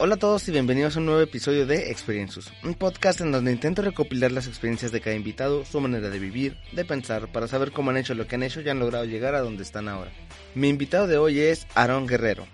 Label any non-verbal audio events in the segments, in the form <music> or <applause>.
Hola a todos y bienvenidos a un nuevo episodio de Experiences, un podcast en donde intento recopilar las experiencias de cada invitado, su manera de vivir, de pensar, para saber cómo han hecho lo que han hecho y han logrado llegar a donde están ahora. Mi invitado de hoy es Aaron Guerrero.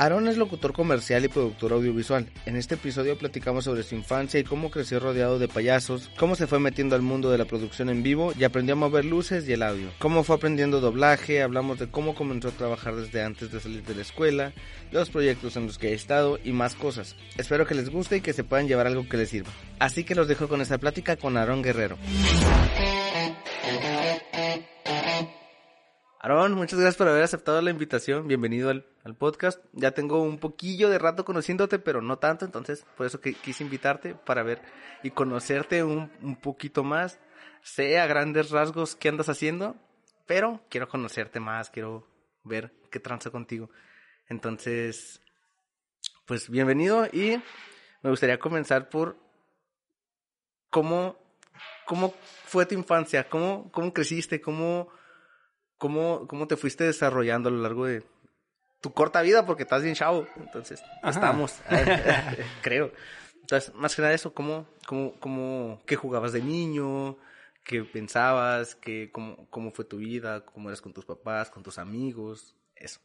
Aaron es locutor comercial y productor audiovisual. En este episodio platicamos sobre su infancia y cómo creció rodeado de payasos, cómo se fue metiendo al mundo de la producción en vivo y aprendió a mover luces y el audio, cómo fue aprendiendo doblaje, hablamos de cómo comenzó a trabajar desde antes de salir de la escuela, los proyectos en los que he estado y más cosas. Espero que les guste y que se puedan llevar algo que les sirva. Así que los dejo con esta plática con Aaron Guerrero. Aaron, muchas gracias por haber aceptado la invitación. Bienvenido al, podcast. Ya tengo un poquillo de rato conociéndote, pero no tanto, entonces por eso que quise invitarte para ver y conocerte un, un poquito más. Sé a grandes rasgos qué andas haciendo, pero quiero conocerte más, quiero ver qué tranza contigo. Entonces, pues bienvenido y me gustaría comenzar por cómo, cómo fue tu infancia, cómo, cómo creciste, cómo cómo, cómo te fuiste desarrollando a lo largo de tu corta vida, porque estás bien chavo. Entonces, estamos, <laughs> <laughs> creo. Entonces, más que nada eso, ¿cómo, cómo, cómo, qué jugabas de niño? ¿Qué pensabas? ¿Qué, cómo, ¿Cómo fue tu vida? ¿Cómo eras con tus papás, con tus amigos? Eso.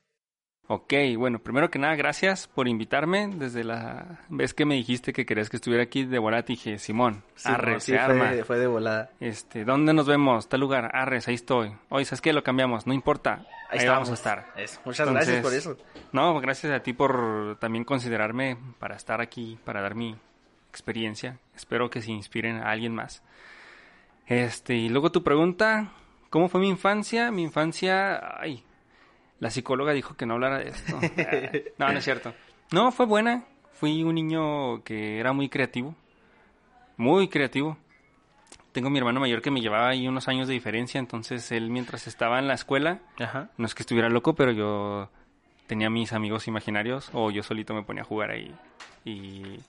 Ok, bueno, primero que nada, gracias por invitarme. Desde la vez que me dijiste que querías que estuviera aquí de volada, dije, Simón, arre, sí, fue, fue, de volada. Este, ¿dónde nos vemos? Tal lugar, arres, ahí estoy. Oye, ¿sabes qué? Lo cambiamos, no importa. Ahí, vamos a estar. Muchas gracias por eso. No, gracias a ti por también considerarme para estar aquí, para dar mi experiencia. Espero que se inspiren a alguien más. Este, y luego tu pregunta, ¿cómo fue mi infancia? Mi infancia, ay, la psicóloga dijo que no hablara de esto. <laughs> no, no es cierto. No, fue buena. Fui un niño que era muy creativo. Muy creativo. Tengo mi hermano mayor que me llevaba ahí unos años de diferencia, entonces él mientras estaba en la escuela, no es que estuviera loco, pero yo tenía mis amigos imaginarios o yo solito me ponía a jugar ahí. Y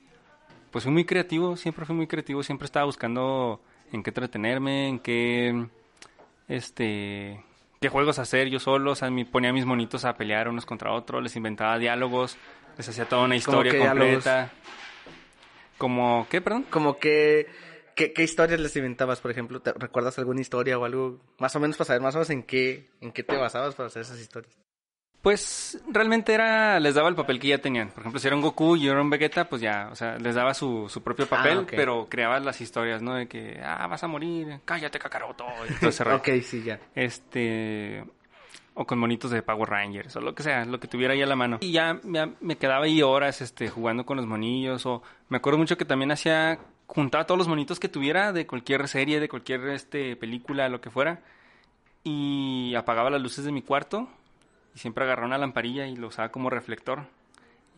pues fui muy creativo, siempre fui muy creativo, siempre estaba buscando en qué entretenerme, en qué este qué juegos hacer yo solo, o sea, me ponía a mis monitos a pelear unos contra otros, les inventaba diálogos, les hacía toda una historia completa. Como, ¿qué, perdón? Como que, ¿qué, ¿qué, historias les inventabas, por ejemplo? ¿Te recuerdas alguna historia o algo más o menos para saber más o menos en qué, en qué te basabas para hacer esas historias? Pues realmente era, les daba el papel que ya tenían. Por ejemplo, si era un Goku y era un Vegeta, pues ya, o sea, les daba su, su propio ah, papel, pero creabas las historias, ¿no? De que, ah, vas a morir, cállate, Kakaroto. Entonces, <laughs> ok, sí, ya. Este, o con monitos de Power Rangers, o lo que sea, lo que tuviera ahí a la mano. Y ya me, me quedaba ahí horas, este, jugando con los monillos, o me acuerdo mucho que también hacía, juntaba todos los monitos que tuviera de cualquier serie, de cualquier, este, película, lo que fuera, y apagaba las luces de mi cuarto y siempre agarraba una lamparilla y lo usaba como reflector.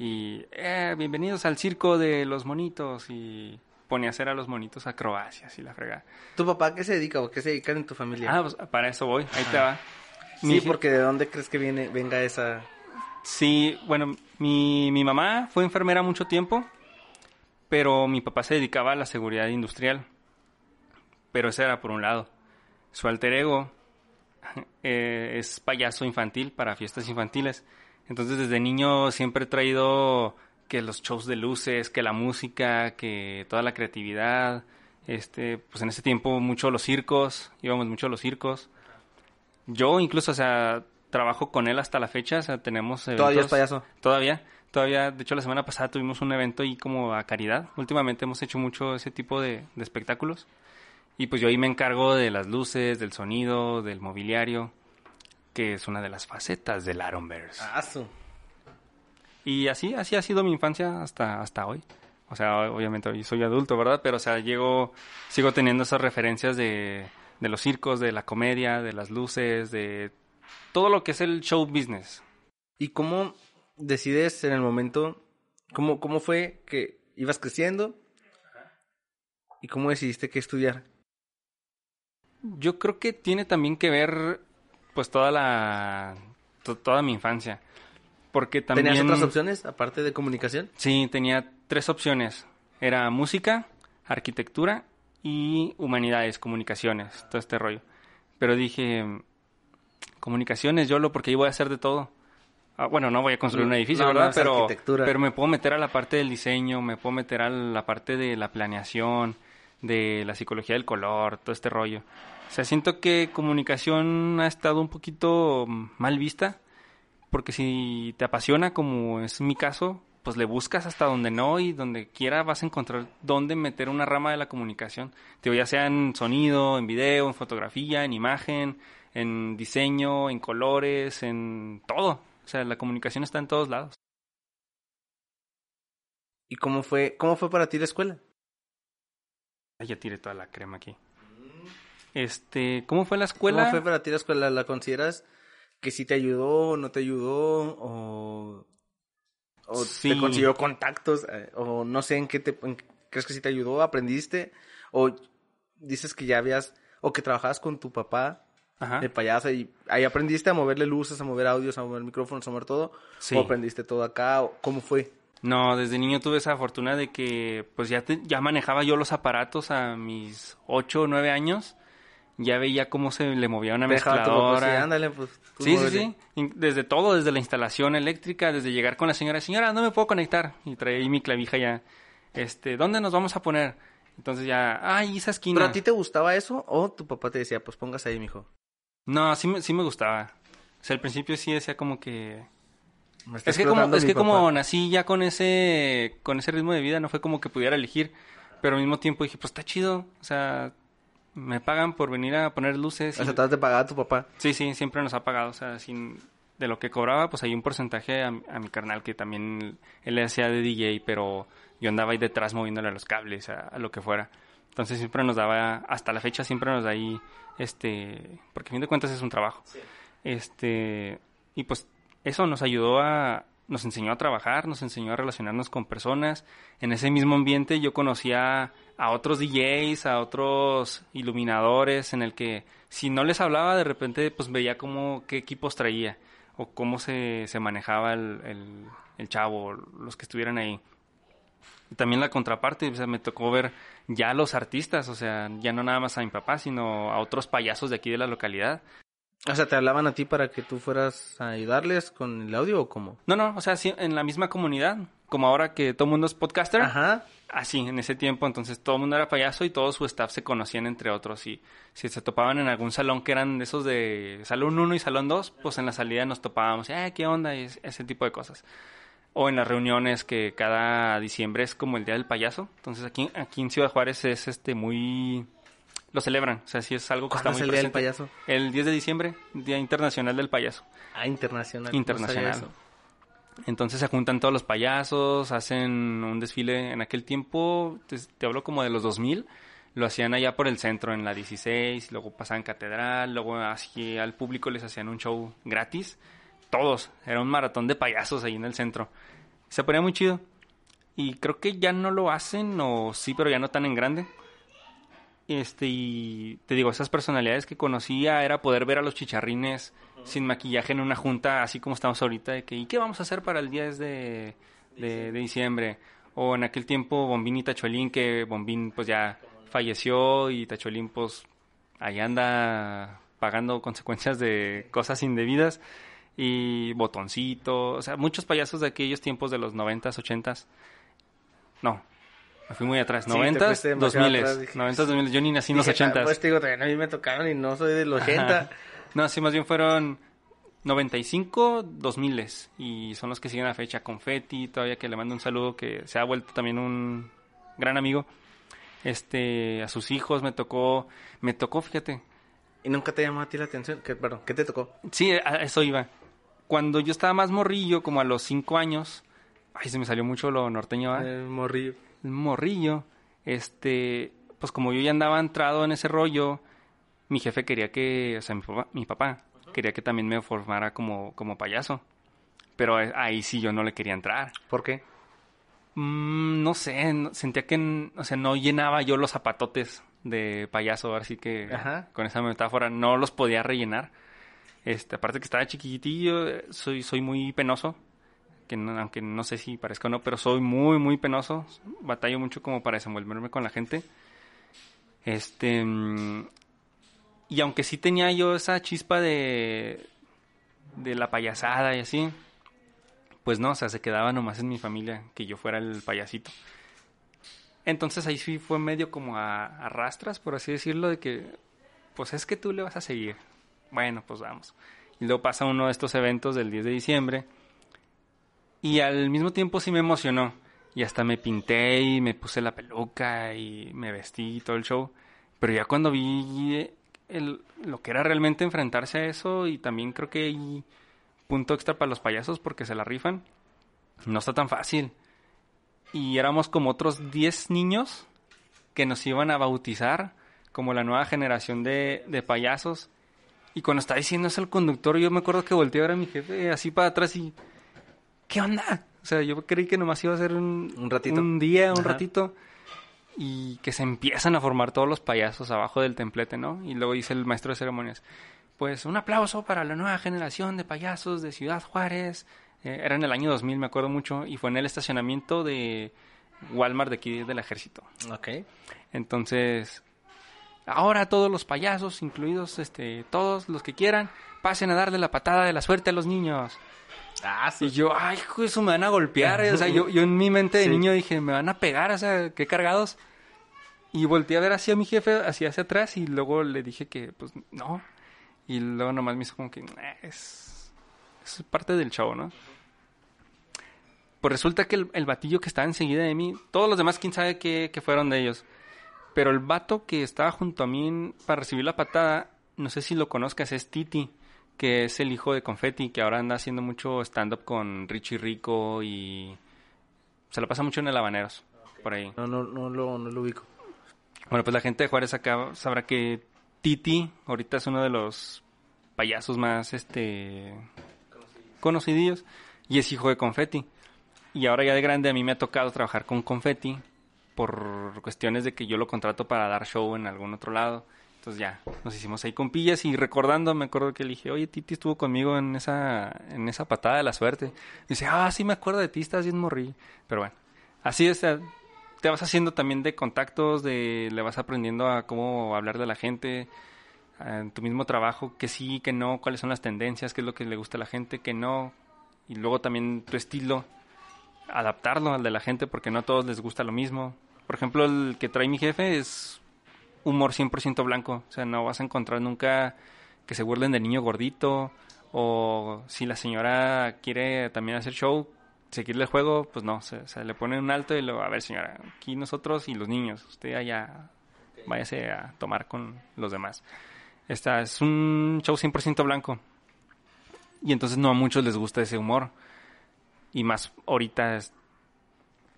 Y, eh, bienvenidos al circo de los monitos. Y ponía a hacer a los monitos acrobacias y la fregada. ¿Tu papá qué se dedica o qué se dedican en tu familia? Ah, pues para eso voy, ahí te va. Sí, porque ¿de dónde crees que viene, venga esa...? Sí, bueno, mi, mi mamá fue enfermera mucho tiempo, pero mi papá se dedicaba a la seguridad industrial. Pero ese era por un lado. Su alter ego <laughs> eh, es payaso infantil para fiestas infantiles. Entonces desde niño siempre he traído que los shows de luces, que la música, que toda la creatividad. Este, pues en ese tiempo mucho los circos, íbamos mucho a los circos. Yo incluso, o sea, trabajo con él hasta la fecha, o sea, tenemos ¿Todavía es payaso? Todavía, todavía, de hecho la semana pasada tuvimos un evento ahí como a caridad. Últimamente hemos hecho mucho ese tipo de espectáculos. Y pues yo ahí me encargo de las luces, del sonido, del mobiliario, que es una de las facetas del Aronverse. Ah, y así, así ha sido mi infancia hasta, hasta hoy. O sea, obviamente hoy soy adulto, ¿verdad? Pero, o sea, llego, sigo teniendo esas referencias de, de los circos, de la comedia, de las luces, de todo lo que es el show business. ¿Y cómo decides en el momento, cómo, cómo fue que ibas creciendo y cómo decidiste qué estudiar? Yo creo que tiene también que ver pues toda la toda mi infancia. Porque también ¿Tenías otras opciones aparte de comunicación? Sí, tenía tres opciones. Era música, arquitectura y humanidades, comunicaciones, todo este rollo. Pero dije comunicaciones, yo lo porque ahí voy a hacer de todo. ah, bueno, no voy a construir un edificio, No, ¿verdad? pero me puedo meter a la parte del diseño, me puedo meter a la parte de la planeación, de la psicología del color, todo este rollo. O sea, siento que comunicación ha estado un poquito mal vista, porque si te apasiona, como es mi caso, pues le buscas hasta donde no y donde quiera vas a encontrar dónde meter una rama de la comunicación. Digo, ya sea en sonido, en video, en fotografía, en imagen, en diseño, en colores, en todo. O sea, la comunicación está en todos lados. ¿Y cómo fue, cómo fue para ti la escuela? Ay, ya tiré toda la crema aquí. Este, ¿cómo fue la escuela? ¿Cómo fue para ti la escuela? ¿La consideras que sí te ayudó, no te ayudó? ¿O, o Sí. te consiguió contactos? eh, ¿O no sé en qué te... en ¿Crees que sí te ayudó? ¿Aprendiste? ¿O dices que ya habías... o que trabajabas con tu papá Ajá. de payaso y ahí aprendiste a moverle luces, a mover audios, a mover micrófonos, a mover todo? Sí. ¿O aprendiste todo acá? ¿O ¿Cómo fue? No, desde niño tuve esa fortuna de que pues ya, te- ya manejaba yo los aparatos a mis 8 o 9 años. Ya veía cómo se le movía una dejaba tu papá así, mezcladora. ándale, pues... tú Sí, sí, muévele". sí. Desde todo, desde la instalación eléctrica, desde llegar con la señora, señora, no me puedo conectar. Y traía ahí mi clavija ya. Este, ¿dónde nos vamos a poner? Entonces ya, ay, esa esquina. ¿Pero a ti te gustaba eso o tu papá te decía, pues póngase ahí, mijo? No, sí me, sí me gustaba. O sea, al principio sí decía como que... Es que como, es que como nací ya con ese, con ese ritmo de vida, no fue como que pudiera elegir. Pero al mismo tiempo dije, pues está chido. O sea, me pagan por venir a poner luces. O sea, te pagaba tu papá. Sí, sí, siempre nos ha pagado. O sea, sin, de lo que cobraba, pues hay un porcentaje a, a mi carnal que también él le hacía de DJ, pero yo andaba ahí detrás moviéndole los cables, a, a lo que fuera. Entonces siempre nos daba, hasta la fecha siempre nos da ahí, este, porque a fin de cuentas es un trabajo. Este, y pues eso nos ayudó a, nos enseñó a trabajar, nos enseñó a relacionarnos con personas. En ese mismo ambiente yo conocía a otros DJs, a otros iluminadores, en el que si no les hablaba de repente pues veía cómo, qué equipos traía o cómo se, se manejaba el, el, chavo, los que estuvieran ahí. Y también la contraparte, o sea, me tocó ver ya a los artistas, o sea, ya no nada más a mi papá, sino a otros payasos de aquí de la localidad. O sea, ¿te hablaban a ti para que tú fueras a ayudarles con el audio o cómo? No, no, o sea, sí, en la misma comunidad, como ahora que todo el mundo es podcaster, Ajá. así, en ese tiempo, entonces todo el mundo era payaso y todo su staff se conocían entre otros y si se topaban en algún salón que eran de esos de salón 1 y salón 2, pues en la salida nos topábamos, eh, ¿qué onda? Y es- ese tipo de cosas. O en las reuniones que cada diciembre es como el Día del Payaso, entonces aquí, aquí en Ciudad Juárez es este muy... Lo celebran, o sea, sí es algo que está ¿Cuándo muy es el día del presente. payaso? El 10 de diciembre, Día Internacional del Payaso. Ah, internacional. Internacional. Entonces se juntan todos los payasos, hacen un desfile en aquel tiempo, te, te hablo como de los 2000, lo hacían allá por el centro en la 16, luego pasaban catedral, luego así al público les hacían un show gratis, todos, era un maratón de payasos ahí en el centro. Se ponía muy chido. Y creo que ya no lo hacen, o sí, pero ya no tan en grande. Este, y te digo, esas personalidades que conocía era poder ver a los chicharrines sin maquillaje en una junta, así como estamos ahorita, de que, ¿y qué vamos a hacer para el 10 de, de, de diciembre? O en aquel tiempo Bombín y Tacholín, que Bombín pues ya falleció y Tacholín pues ahí anda pagando consecuencias de cosas indebidas. Y Botoncito, o sea, muchos payasos de aquellos tiempos de los 90s, 80s. No, me fui muy atrás. Sí, te 90s, fuiste demasiado 2000s. atrás, dije, 90s, 2000 Yo ni nací en los Dije, ah, 80s. Pues te digo, también a mí me tocaron y no soy del 80. Ajá. <laughs> No, sí, más bien fueron 95, 2000 y son los que siguen a fecha. Confetti, todavía que le mando un saludo, que se ha vuelto también un gran amigo. Este, a sus hijos me tocó, me tocó, fíjate. ¿Y nunca te llamó a ti la atención? ¿Qué, perdón, ¿qué te tocó? Sí, a eso iba. Cuando yo estaba más morrillo, como a los 5 años, ay, se me salió mucho lo norteño, ¿va? El morrillo. Morrillo, este, pues como yo ya andaba entrado en ese rollo, mi jefe quería que, o sea, mi papá, mi papá quería que también me formara como, como payaso. Pero ahí sí yo no le quería entrar. ¿Por qué? Mm, no sé, no- sentía que, o sea, no llenaba yo los zapatotes de payaso, así que Ajá. con esa metáfora no los podía rellenar. Este, aparte que estaba chiquitillo, eh, soy, soy muy penoso, que aunque no sé si parezca o no, pero soy muy, muy penoso. Batallo mucho como para desenvolverme con la gente. Este, y aunque sí tenía yo esa chispa de, de la payasada y así, Pues no, o sea, se quedaba nomás en mi familia que yo fuera el payasito. Entonces ahí sí fue medio como a, a rastras, por así decirlo, de que, pues es que tú le vas a seguir. Bueno, pues vamos. Y luego pasa uno de estos eventos del 10 de diciembre. Y al mismo tiempo sí me emocionó. Y hasta me pinté y me puse la peluca y me vestí y todo el show. Pero ya cuando vi el, lo que era realmente enfrentarse a eso y también creo que hay punto extra para los payasos porque se la rifan, no está tan fácil. Y éramos como otros 10 niños que nos iban a bautizar como la nueva generación de, de payasos. Y cuando estaba diciendo eso el conductor, yo me acuerdo que volteé a ver a mi jefe así para atrás y... ¿Qué onda? O sea, yo creí que nomás iba a ser un, Un ratito. un día, un Ajá. ratito. Y que se empiezan a formar todos los payasos abajo del templete, ¿no? Y luego dice el maestro de ceremonias, pues un aplauso para la nueva generación de payasos de Ciudad Juárez. Eh, era en el año 2000, me acuerdo mucho, y fue en el estacionamiento de Walmart de aquí del ejército. Ok. Entonces, ahora todos los payasos, incluidos este, todos los que quieran, pasen a darle la patada de la suerte a los niños. Ah, Y yo, ay, eso me van a golpear. O sea, yo, yo en mi mente de Sí. niño dije, me van a pegar, o sea, qué cargados. Y volteé a ver hacia mi jefe, hacia hacia atrás, y luego le dije que, pues, no. Y luego nomás me hizo como que, "Eh, es, es parte del show, ¿no? Pues resulta que el, el batillo que estaba enseguida de mí, todos los demás, quién sabe qué, qué fueron de ellos. Pero el vato que estaba junto a mí para recibir la patada, no sé si lo conozcas, es Titi, que es el hijo de Confetti, que ahora anda haciendo mucho stand-up con Richie Rico y se la pasa mucho en el Habaneros, por ahí. No, no, no, lo, no lo ubico. Bueno, pues la gente de Juárez acá sabrá que Titi ahorita es uno de los payasos más, este, conocidillos y es hijo de Confetti. Y ahora ya de grande a mí me ha tocado trabajar con Confetti por cuestiones de que yo lo contrato para dar show en algún otro lado. Entonces ya, nos hicimos ahí compillas y recordando, me acuerdo que le dije, oye, Titi estuvo conmigo en esa, en esa patada de la suerte. Dice, ah, sí me acuerdo de ti, estás bien morrí. Pero bueno, así es, te vas haciendo también de contactos, de le vas aprendiendo a cómo hablar de la gente, tu mismo trabajo, que sí, que no, cuáles son las tendencias, qué es lo que le gusta a la gente, que no. Y luego también tu estilo, adaptarlo al de la gente porque no a todos les gusta lo mismo. Por ejemplo, el que trae mi jefe es humor 100% blanco. O sea, no vas a encontrar nunca que se burlen del niño gordito. O si la señora quiere también hacer show, seguirle el juego, pues no, se, se le pone un alto y luego, a ver señora, aquí nosotros y los niños, usted allá váyase a tomar con los demás. Esta es un show 100% blanco. Y entonces no a muchos les gusta ese humor. Y más ahorita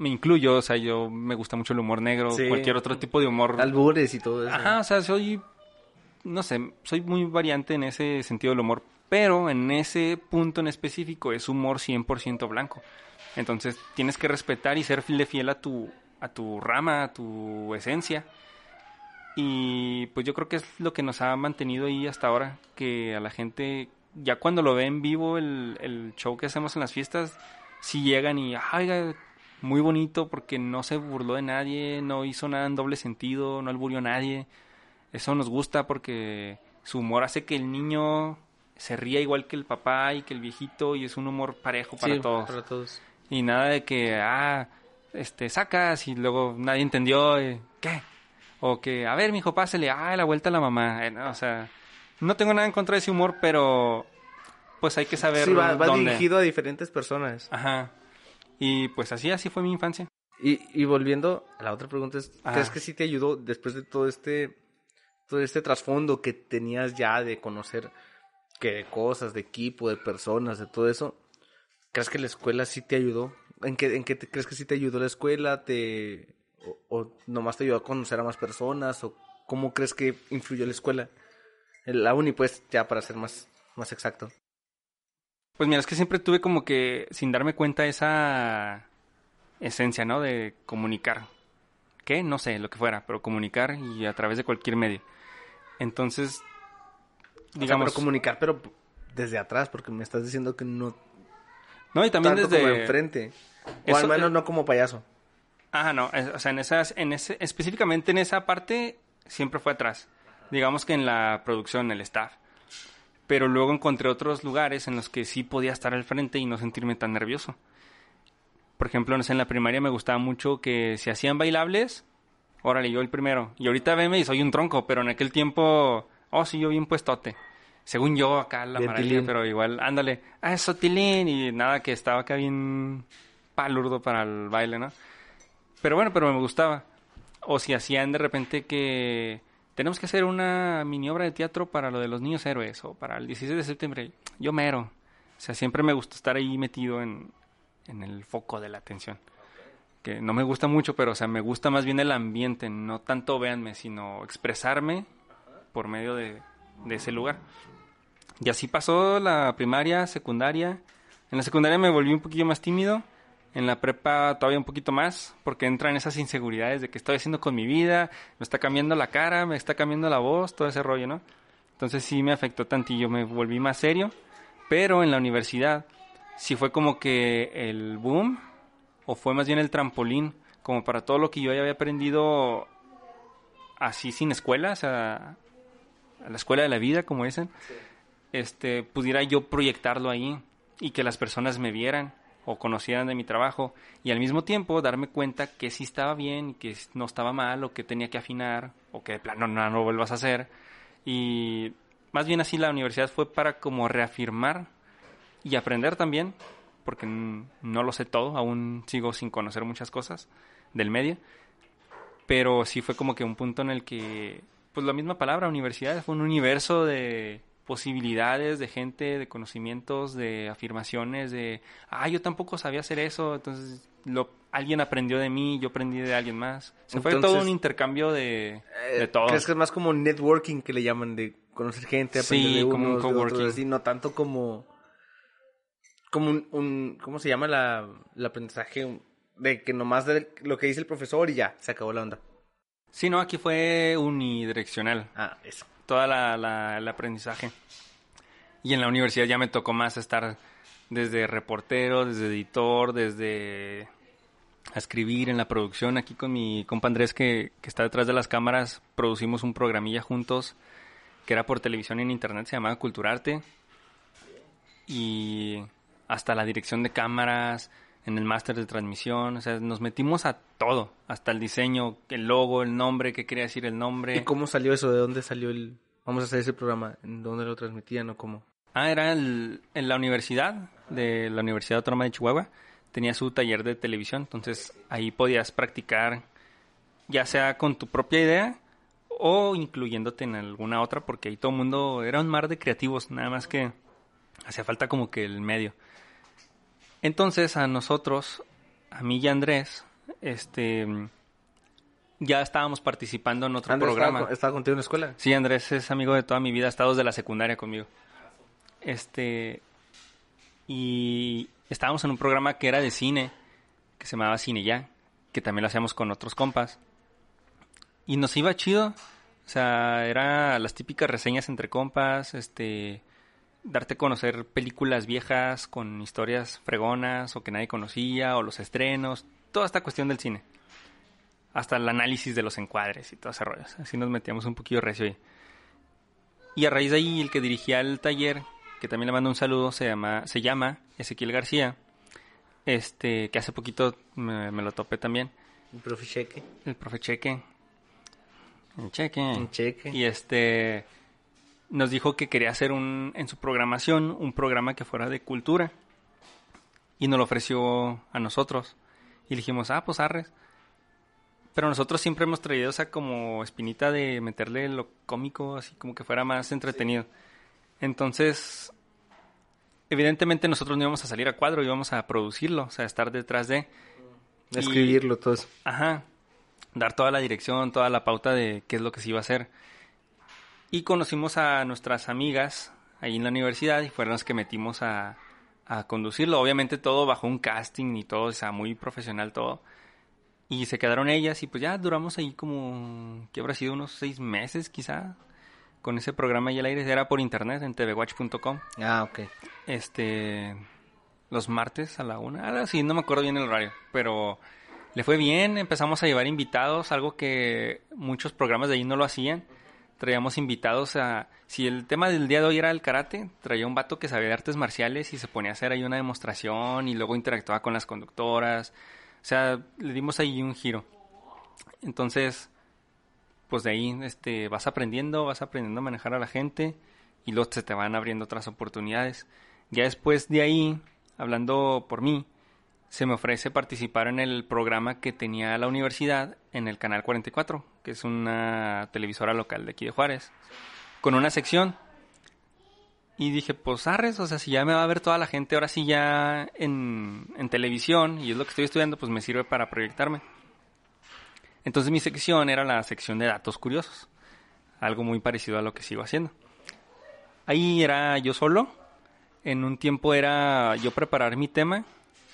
me incluyo, o sea, yo me gusta mucho el humor negro, Sí. cualquier otro tipo de humor. Albures y todo eso. Ajá, o sea, soy, no sé, soy muy variante en ese sentido del humor, pero en ese punto en específico es humor 100% blanco. Entonces tienes que respetar y ser fiel, fiel a tu, a tu rama, a tu esencia. Y pues yo creo que es lo que nos ha mantenido ahí hasta ahora, que a la gente, ya cuando lo ve en vivo el, el show que hacemos en las fiestas, si llegan y, ay, muy bonito porque no se burló de nadie, no hizo nada en doble sentido, no alburió a nadie. Eso nos gusta porque su humor hace que el niño se ría igual que el papá y que el viejito y es un humor parejo para Sí, todos. Para todos. Y nada de que, ah, este, sacas y luego nadie entendió, eh, ¿qué? O que, a ver, mijo, pásele, ah, la vuelta a la mamá. Eh, no, o sea, no tengo nada en contra de ese humor, pero pues hay que saber Sí, va, va dónde. dirigido a diferentes personas. Ajá. Y pues así, así fue mi infancia. Y, y volviendo a la otra pregunta es. ¿crees que sí te ayudó después de todo este todo este trasfondo que tenías ya de conocer que de cosas, de equipo, de personas, de todo eso? ¿Crees que la escuela sí te ayudó? ¿En qué, en qué te- crees que sí te ayudó la escuela? ¿Te o, o nomás te ayudó a conocer a más personas o cómo crees que influyó la escuela? La uni pues ya para ser más más exacto. Pues mira, es que siempre tuve como que, sin darme cuenta, esa esencia, ¿no? De comunicar. ¿Qué? No sé, lo que fuera, pero comunicar y a través de cualquier medio. Entonces, Digamos, digamos... pero comunicar, pero desde atrás, porque me estás diciendo que no no, y también tanto desde... como enfrente. O Eso- al menos eh, no como payaso. Ajá, no, es- o sea, en esas, en ese, específicamente en esa parte siempre fue atrás. Digamos que en la producción, el staff. Pero luego encontré otros lugares en los que sí podía estar al frente y no sentirme tan nervioso. Por ejemplo, no sé, en la primaria me gustaba mucho que si hacían bailables, órale, yo el primero. Y ahorita veme y soy un tronco, pero en aquel tiempo, oh, sí, yo bien puestote. Según yo, acá la Bien maravilla, tilín. pero igual, ándale, ah, eso tilín, y nada, que estaba acá bien palurdo para el baile, ¿no? Pero bueno, pero me gustaba. O si hacían de repente que tenemos que hacer una mini obra de teatro para lo de los niños héroes o para el 16 de septiembre, yo mero. O sea, siempre me gusta estar ahí metido en, en el foco de la atención. Que no me gusta mucho, pero o sea, me gusta más bien el ambiente, no tanto véanme, sino expresarme por medio de, de ese lugar. Y así pasó la primaria, secundaria. En la secundaria me volví un poquillo más tímido. En la prepa todavía un poquito más, porque entran esas inseguridades de que estoy haciendo con mi vida, me está cambiando la cara, me está cambiando la voz, todo ese rollo, ¿no? Entonces sí me afectó tantillo, me volví más serio. Pero en la universidad sí fue como que el boom, o fue más bien el trampolín, como para todo lo que yo ya había aprendido así sin escuela, o sea, a la escuela de la vida, como dicen, este, pudiera yo proyectarlo ahí y que las personas me vieran o conocieran de mi trabajo y al mismo tiempo darme cuenta que sí estaba bien, que no estaba mal o que tenía que afinar o que de plano no, no lo vuelvas a hacer. Y más bien así la universidad fue para como reafirmar y aprender también porque no lo sé todo, aún sigo sin conocer muchas cosas del medio, pero sí fue como que un punto en el que, pues la misma palabra, universidad, fue un universo de posibilidades, de gente, de conocimientos, de afirmaciones, de, ah, yo tampoco sabía hacer eso, entonces lo, alguien aprendió de mí, yo aprendí de alguien más. Se fue todo un intercambio de, de Eh, todo. ¿Crees que es más como networking que le llaman de conocer gente, Sí, aprender de como un unos, de otros, coworking. así, no tanto como como un, un- ¿cómo se llama la, el aprendizaje? De que nomás de lo que dice el profesor y ya, se acabó la onda. Sí, no, aquí fue unidireccional. Ah, eso. Toda la, la- el aprendizaje. Y en la universidad ya me tocó más estar desde reportero, desde editor, desde escribir en la producción. Aquí con mi compa Andrés que, que está detrás de las cámaras, producimos un programilla juntos que era por televisión y en internet, se llamaba Culturarte. Y hasta la dirección de cámaras, en el máster de transmisión, o sea, nos metimos a todo, hasta el diseño, el logo, el nombre, qué quería decir el nombre. ¿Y cómo salió eso? ¿De dónde salió el... Vamos a hacer ese programa? ¿En dónde lo transmitían o cómo? Ah, era el- en la universidad, de la Universidad Autónoma de Chihuahua. Tenía su taller de televisión, entonces ahí podías practicar, ya sea con tu propia idea o incluyéndote en alguna otra, porque ahí todo el mundo era un mar de creativos, nada más que hacía falta como que el medio. Entonces a nosotros, a mí y a Andrés, este, ya estábamos participando en otro Andrés, programa. ¿estaba, estaba contigo en la escuela? Sí, Andrés es amigo de toda mi vida, ha estado desde la secundaria conmigo. Este. Y estábamos en un programa que era de cine, que se llamaba Cine Ya, que también lo hacíamos con otros compas. Y nos iba chido. O sea, era las típicas reseñas entre compas, este. Darte a conocer películas viejas con historias fregonas o que nadie conocía, o los estrenos, toda esta cuestión del cine hasta el análisis de los encuadres y todo ese rollo. Así nos metíamos un poquillo recio ahí. Y a raíz de ahí, el que dirigía el taller, que también le mando un saludo, se llama, se llama Ezequiel García, este, que hace poquito me, me lo topé también, El profe Cheque. el profe Cheque. El Cheque. Un cheque. Y este nos dijo que quería hacer un en su programación un programa que fuera de cultura. Y nos lo ofreció a nosotros. Y dijimos, ah, pues arres. Pero nosotros siempre hemos traído esa como espinita de meterle lo cómico, así como que fuera más entretenido. Entonces, evidentemente nosotros no íbamos a salir a cuadro, íbamos a producirlo, o sea, estar detrás de... Escribirlo, todo eso. Ajá. Dar toda la dirección, toda la pauta de qué es lo que se iba a hacer. Y conocimos a nuestras amigas ahí en la universidad y fueron las que metimos a, a conducirlo. Obviamente todo bajo un casting y todo, o sea, muy profesional todo. Y se quedaron ellas y pues ya duramos ahí como, que habrá sido unos seis meses quizá, con ese programa y al aire. Era por internet en tvwatch.com. Ah, ok. Este, los martes a la una. Ahora sí, no me acuerdo bien el horario, pero le fue bien. Empezamos a llevar invitados, algo que muchos programas de ahí no lo hacían. Traíamos invitados a... Si el tema del día de hoy era el karate, traía un vato que sabía de artes marciales y se ponía a hacer ahí una demostración y luego interactuaba con las conductoras. O sea, le dimos ahí un giro. Entonces, pues de ahí este, vas aprendiendo, vas aprendiendo a manejar a la gente y luego se te van abriendo otras oportunidades. Ya después de ahí, hablando por mí, se me ofrece participar en el programa que tenía la universidad en el Canal 44, que es una televisora local de aquí de Juárez, con una sección. Y dije, pues arres, o sea, si ya me va a ver toda la gente, ahora sí ya en, en televisión, y es lo que estoy estudiando, pues me sirve para proyectarme. Entonces mi sección era la sección de datos curiosos, algo muy parecido a lo que sigo haciendo. Ahí era yo solo, en un tiempo era yo preparar mi tema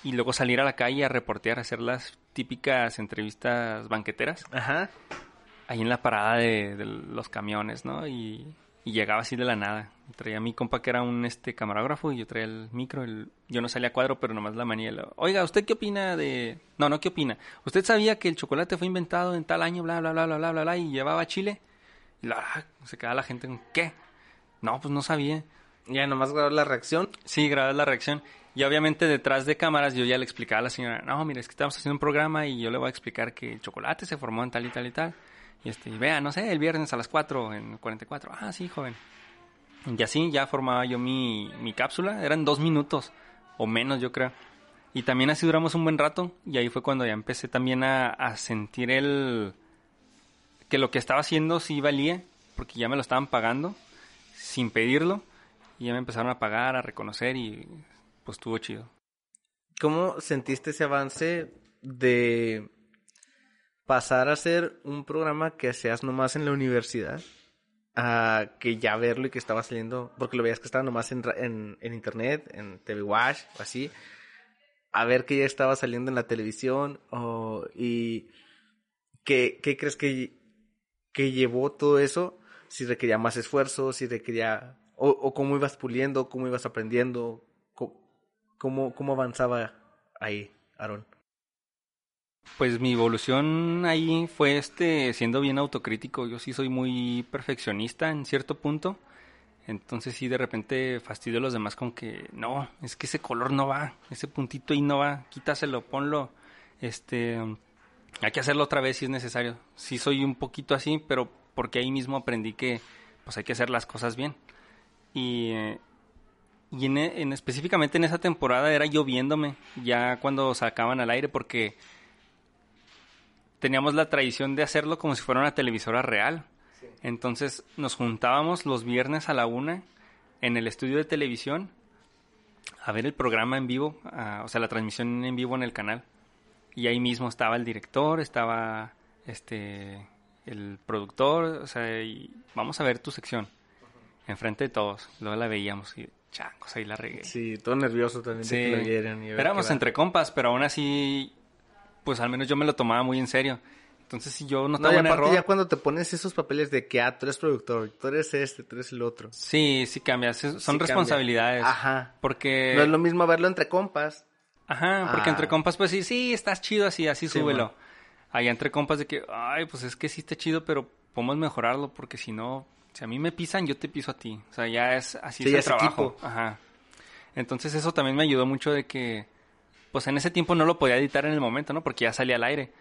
y luego salir a la calle a reportear, hacer las típicas entrevistas banqueteras. Ajá. Ahí en la parada de, de los camiones, ¿no? Y, y, llegaba así de la nada. Traía a mi compa que era un este camarógrafo y yo traía el micro. El, yo no salía a cuadro, pero nomás la manía. Oiga, ¿usted qué opina de...? No, no, ¿qué opina? ¿Usted sabía que el chocolate fue inventado en tal año, bla, bla, bla, bla, bla, bla, bla, y llevaba a Chile? Y la, se quedaba la gente con, ¿qué? No, pues no sabía. Ya nomás grabas la reacción. Sí, grabas la reacción. Y obviamente detrás de cámaras yo ya le explicaba a la señora, no, mire, es que estamos haciendo un programa y yo le voy a explicar que el chocolate se formó en tal y tal y tal. Y este, vea, no sé, el viernes a las 4 en 44. Ah, sí, joven. Y así ya formaba yo mi, mi cápsula. Eran dos minutos o menos, yo creo. Y también así duramos un buen rato. Y ahí fue cuando ya empecé también a, a sentir el... que lo que estaba haciendo sí valía. Porque ya me lo estaban pagando sin pedirlo. Y ya me empezaron a pagar, a reconocer y pues estuvo chido. ¿Cómo sentiste ese avance de pasar a ser un programa que hacías nomás en la universidad a que ya verlo y que estaba saliendo, porque lo veías que estaba nomás en, en, en internet, en TV Watch o así, a ver que ya estaba saliendo en la televisión oh, y ¿qué, qué crees que, que llevó todo eso? Si requería más esfuerzo, si requería, o, o cómo ibas puliendo, cómo ibas aprendiendo, ¿Cómo, cómo avanzaba ahí, Aaron? Pues mi evolución ahí fue este siendo bien autocrítico. Yo sí soy muy perfeccionista en cierto punto. Entonces sí de repente fastidio a los demás con que no, es que ese color no va, ese puntito ahí no va, quítaselo, ponlo. Este hay que hacerlo otra vez si es necesario. Sí soy un poquito así, pero porque ahí mismo aprendí que pues hay que hacer las cosas bien. Y y en, en, específicamente en esa temporada era lloviéndome, ya cuando sacaban al aire, porque teníamos la tradición de hacerlo como si fuera una televisora real. Sí. Entonces nos juntábamos los viernes a la una en el estudio de televisión a ver el programa en vivo, a, o sea, la transmisión en vivo en el canal. Y ahí mismo estaba el director, estaba este el productor, o sea, y vamos a ver tu sección. Uh -huh. Enfrente de todos. Luego la veíamos y changos, ahí la regué. Sí, todo nervioso también sí. de que lo vieran. Y Éramos entre compas, pero aún así, pues al menos yo me lo tomaba muy en serio. Entonces, si yo no aparte error... ya cuando te pones esos papeles de que, ah, tú eres productor, tú eres este, tú eres el otro. Sí, sí cambias. Son Sí responsabilidades. cambia. Ajá. Porque... No es lo mismo verlo entre compas. Ajá, porque Ah. entre compas, pues sí, sí, estás chido así, así Sí, súbelo. man. Allá entre compas de que, ay, pues es que sí está chido, pero podemos mejorarlo porque si no, si a mí me pisan, yo te piso a ti. O sea, ya es así Sí, es el es trabajo. equipo. Ajá. Entonces eso también me ayudó mucho de que, pues en ese tiempo no lo podía editar en el momento, ¿no? Porque ya salía al aire.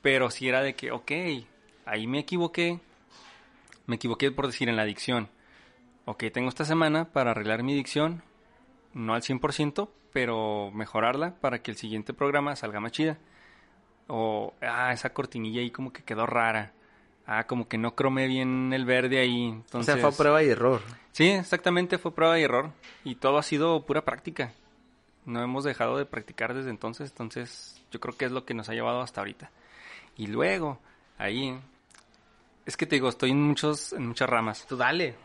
Pero sí era de que, ok, ahí me equivoqué. Me equivoqué por decir en la dicción. Ok, tengo esta semana para arreglar mi dicción. No al 100%, pero mejorarla para que el siguiente programa salga más chida. O, ah, esa cortinilla ahí como que quedó rara. Ah, como que no cromé bien el verde ahí. Entonces, O sea, fue prueba y error. Sí, exactamente, fue prueba y error. Y todo ha sido pura práctica. No hemos dejado de practicar desde entonces, entonces yo creo que es lo que nos ha llevado hasta ahorita. Y luego, ahí, es que te digo, estoy en, muchos, en muchas ramas. Tú dale.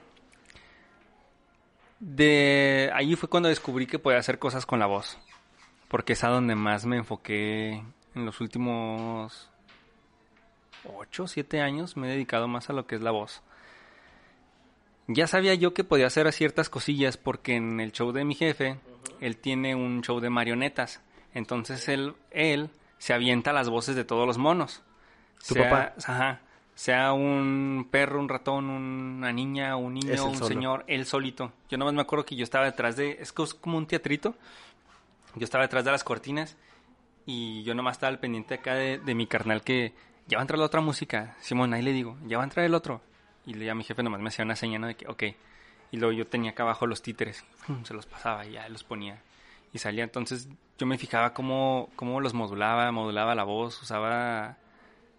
De ahí fue cuando descubrí que podía hacer cosas con la voz. Porque es a donde más me enfoqué en los últimos 8, 7 años. Me he dedicado más a lo que es la voz. Ya sabía yo que podía hacer ciertas cosillas porque en el show de mi jefe, él tiene un show de marionetas. Entonces él, él se avienta las voces de todos los monos. ¿Tu Sea- papá? Ajá. sea un perro, un ratón, una niña, un niño, un señor, él solito. Yo nomás me acuerdo que yo estaba detrás de, es como un teatrito, yo estaba detrás de las cortinas y yo nomás estaba al pendiente acá de, de mi carnal que ya va a entrar la otra música. Simón, ahí le digo, ya va a entrar el otro. Y le a mi jefe nomás me hacía una señal de que, ok. Y luego yo tenía acá abajo los títeres, <laughs> se los pasaba y ya los ponía. Y salía, entonces yo me fijaba cómo, cómo los modulaba, modulaba la voz, usaba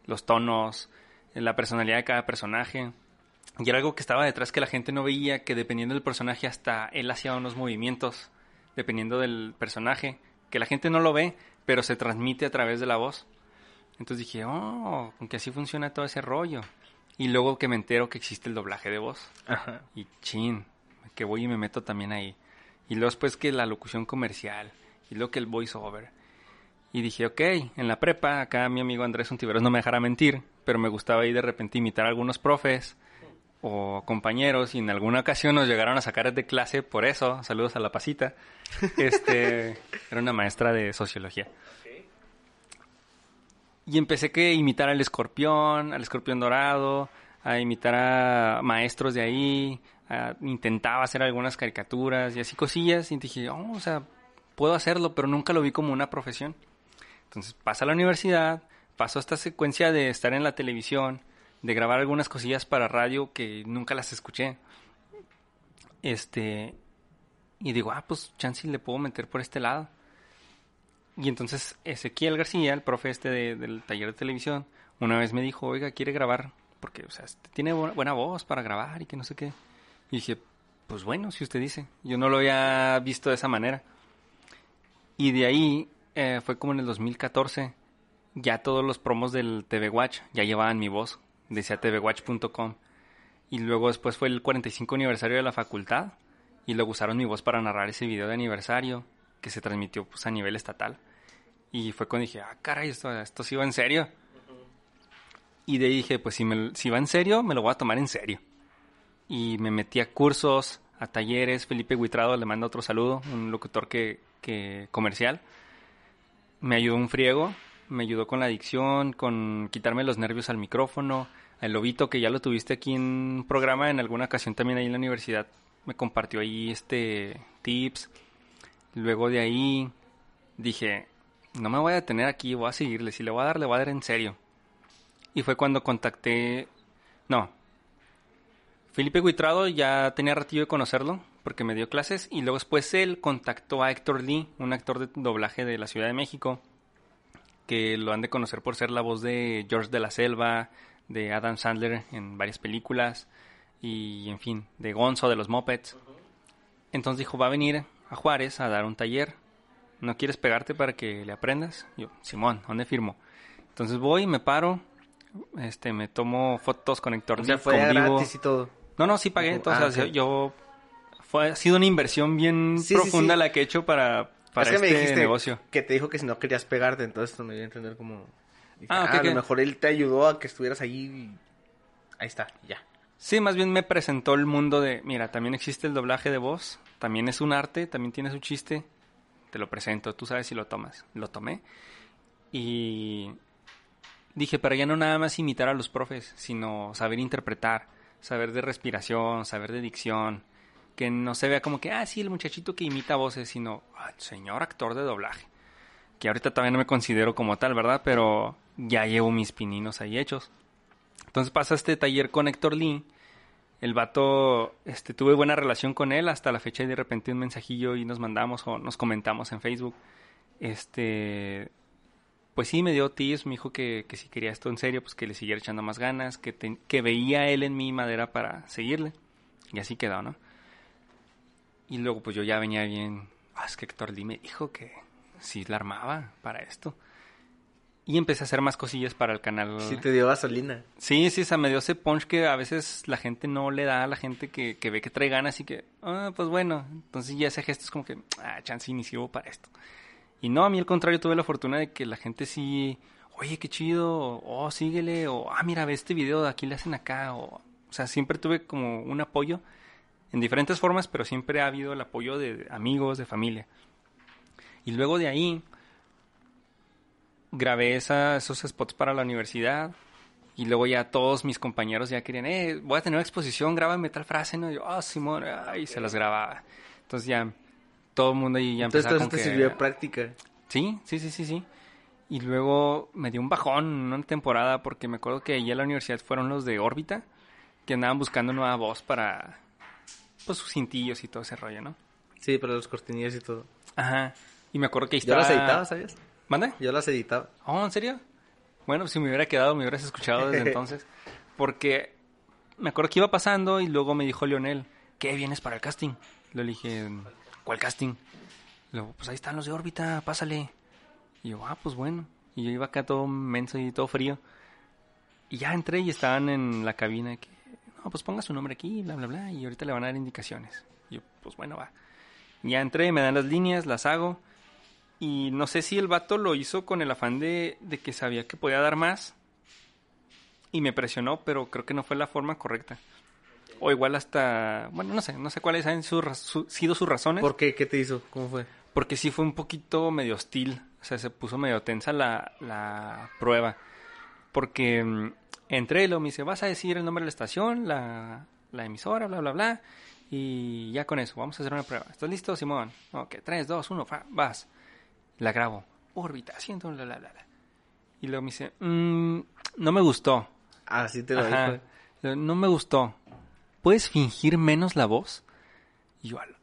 los tonos, la personalidad de cada personaje. Y era algo que estaba detrás que la gente no veía, que dependiendo del personaje hasta él hacía unos movimientos, dependiendo del personaje, que la gente no lo ve, pero se transmite a través de la voz. Entonces dije, oh, que así funciona todo ese rollo. Y luego que me entero que existe el doblaje de voz. Ajá. Y chin, que voy y me meto también ahí. Y luego después que la locución comercial. Y luego que el voiceover. Y dije, ok, en la prepa, acá mi amigo Andrés Untiveros no me dejará mentir, pero me gustaba ahí de repente imitar a algunos profes o compañeros y en alguna ocasión nos llegaron a sacar de clase por eso, saludos a la pasita, este, <laughs> era una maestra de sociología. Y empecé que imitar al escorpión, al escorpión dorado, a imitar a maestros de ahí, intentaba hacer algunas caricaturas y así cosillas y dije, oh, o sea, puedo hacerlo, pero nunca lo vi como una profesión. Entonces pasa a la universidad, paso esta secuencia de estar en la televisión, de grabar algunas cosillas para radio que nunca las escuché. Este, y digo, ah, pues chance le puedo meter por este lado. Y entonces Ezequiel García, el profe este del taller de televisión, una vez me dijo, oiga, quiere grabar, porque, o sea, este, tiene buena voz para grabar y que no sé qué. Y dije, pues bueno, si usted dice. Yo no lo había visto de esa manera. Y de ahí eh, fue como en el 2014. Ya todos los promos del TV Watch ya llevaban mi voz. Decía tvwatch.com. Y luego después fue el 45 aniversario de la facultad. Y luego usaron mi voz para narrar ese video de aniversario que se transmitió pues, a nivel estatal. Y fue cuando dije, ah, caray, esto, esto sí va en serio. Y de ahí dije, pues si, me, si va en serio, me lo voy a tomar en serio. Y me metí a cursos, a talleres. Felipe Huitrado le manda otro saludo, un locutor que, que comercial. Me ayudó un friego, me ayudó con la adicción, con quitarme los nervios al micrófono. El lobito que ya lo tuviste aquí en un programa en alguna ocasión también ahí en la universidad me compartió ahí este tips. Luego de ahí dije, no me voy a detener aquí, voy a seguirle. Si le voy a dar, le voy a dar en serio. Y fue cuando contacté. No. Felipe Guitrado ya tenía ratillo de conocerlo porque me dio clases. Y luego después él contactó a Héctor Lee, un actor de doblaje de la Ciudad de México. Que lo han de conocer por ser la voz de George de la Selva, de Adam Sandler en varias películas. Y en fin, de Gonzo de los Muppets. Entonces dijo: Va a venir a Juárez a dar un taller ¿no quieres pegarte para que le aprendas? Yo, Simón, ¿dónde firmo? Entonces voy, me paro, este, me tomo fotos con Héctor. O sea, fue gratis y todo. No, no, sí pagué. Entonces, ah, yo, fue, ha sido una inversión bien profunda la que he hecho para, para este me negocio. Que te dijo que si no querías pegarte, entonces me voy a entender como... ah, ah a lo mejor él te ayudó a que estuvieras ahí y... Ahí está, ya. Sí, más bien me presentó el mundo de, mira, también existe el doblaje de voz, también es un arte, también tiene su chiste, te lo presento, tú sabes si lo tomas. Lo tomé y dije, pero ya no nada más imitar a los profes, sino saber interpretar, saber de respiración, saber de dicción, que no se vea como que, ah, sí, el muchachito que imita voces, sino, ah, señor actor de doblaje. Que ahorita todavía no me considero como tal, ¿verdad? Pero ya llevo mis pininos ahí hechos. Entonces pasa este taller con Héctor Lee el vato, este, tuve buena relación con él hasta la fecha y de repente un mensajillo y nos mandamos o nos comentamos en Facebook. Este, pues sí, me dio tips, me dijo que, que si quería esto en serio, pues que le siguiera echando más ganas, que, que veía él en mi madera para seguirle. Y así quedó, ¿no? Y luego pues yo ya venía bien, ah, es que Héctor me dijo que sí la armaba para esto. Y empecé a hacer más cosillas para el canal. Sí, te dio gasolina. Sí, sí, o sea, me dio ese punch que a veces la gente no le da a la gente que, que ve que trae ganas y que, ah, pues bueno. Entonces ya ese gesto es como que, ah, chance inició para esto. Y no, a mí al contrario, tuve la fortuna de que la gente sí, oye, qué chido, oh, síguele, o, ah, mira, ve este video, aquí le hacen acá, o, o sea, siempre tuve como un apoyo en diferentes formas, pero siempre ha habido el apoyo de amigos, de familia. Y luego de ahí grabé esos spots para la universidad Y luego ya todos mis compañeros ya querían, eh, voy a tener una exposición, grábame tal frase, ¿no? Y yo, ah, Simón, y se las grababa. Entonces ya todo el mundo ahí ya Entonces empezaba con eso te que... sirvió de práctica. Sí, sí, sí, sí, sí. Y luego me dio un bajón en una temporada porque me acuerdo que allí a la universidad fueron los de órbita que andaban buscando nueva voz para pues sus cintillos y todo ese rollo, ¿no? Sí, para los cortinillos y todo. Ajá. Y me acuerdo que ahí Yo estaba... las editaba, ¿sabías? ¿Manda? Yo las editaba. Oh, ¿en serio? Bueno, si me hubiera quedado, me hubieras escuchado desde <laughs> entonces. Porque me acuerdo que iba pasando y luego me dijo Leonel, ¿qué vienes para el casting? Le dije, ¿cuál casting? Luego, pues ahí están los de órbita, pásale. Y yo, ah, pues bueno. Y yo iba acá todo menso y todo frío. Y ya entré y estaban en la cabina que, no, pues ponga su nombre aquí, bla, bla, bla, y ahorita le van a dar indicaciones. Y yo, pues bueno, va. Ya entré, me dan las líneas, las hago. Y no sé si el vato lo hizo con el afán de, de que sabía que podía dar más. Y me presionó, pero creo que no fue la forma correcta. O igual hasta... Bueno, no sé, no sé cuáles han su- su- sido sus razones. ¿Por qué? ¿Qué te hizo? ¿Cómo fue? Porque sí fue un poquito medio hostil. O sea, se puso medio tensa la, la prueba. Porque mm, entré y lo me dice, vas a decir el nombre de la estación, la, la emisora, bla, bla, bla. Y ya con eso, vamos a hacer una prueba. ¿Estás listo, Simón? Ok, 3, 2, 1, vas. La grabo. Órbita, siento, bla, bla. bla. Y luego me dice, "Mm, no me gustó. Ah, sí te lo dijo. No me gustó. ¿Puedes fingir menos la voz? Y yo, la.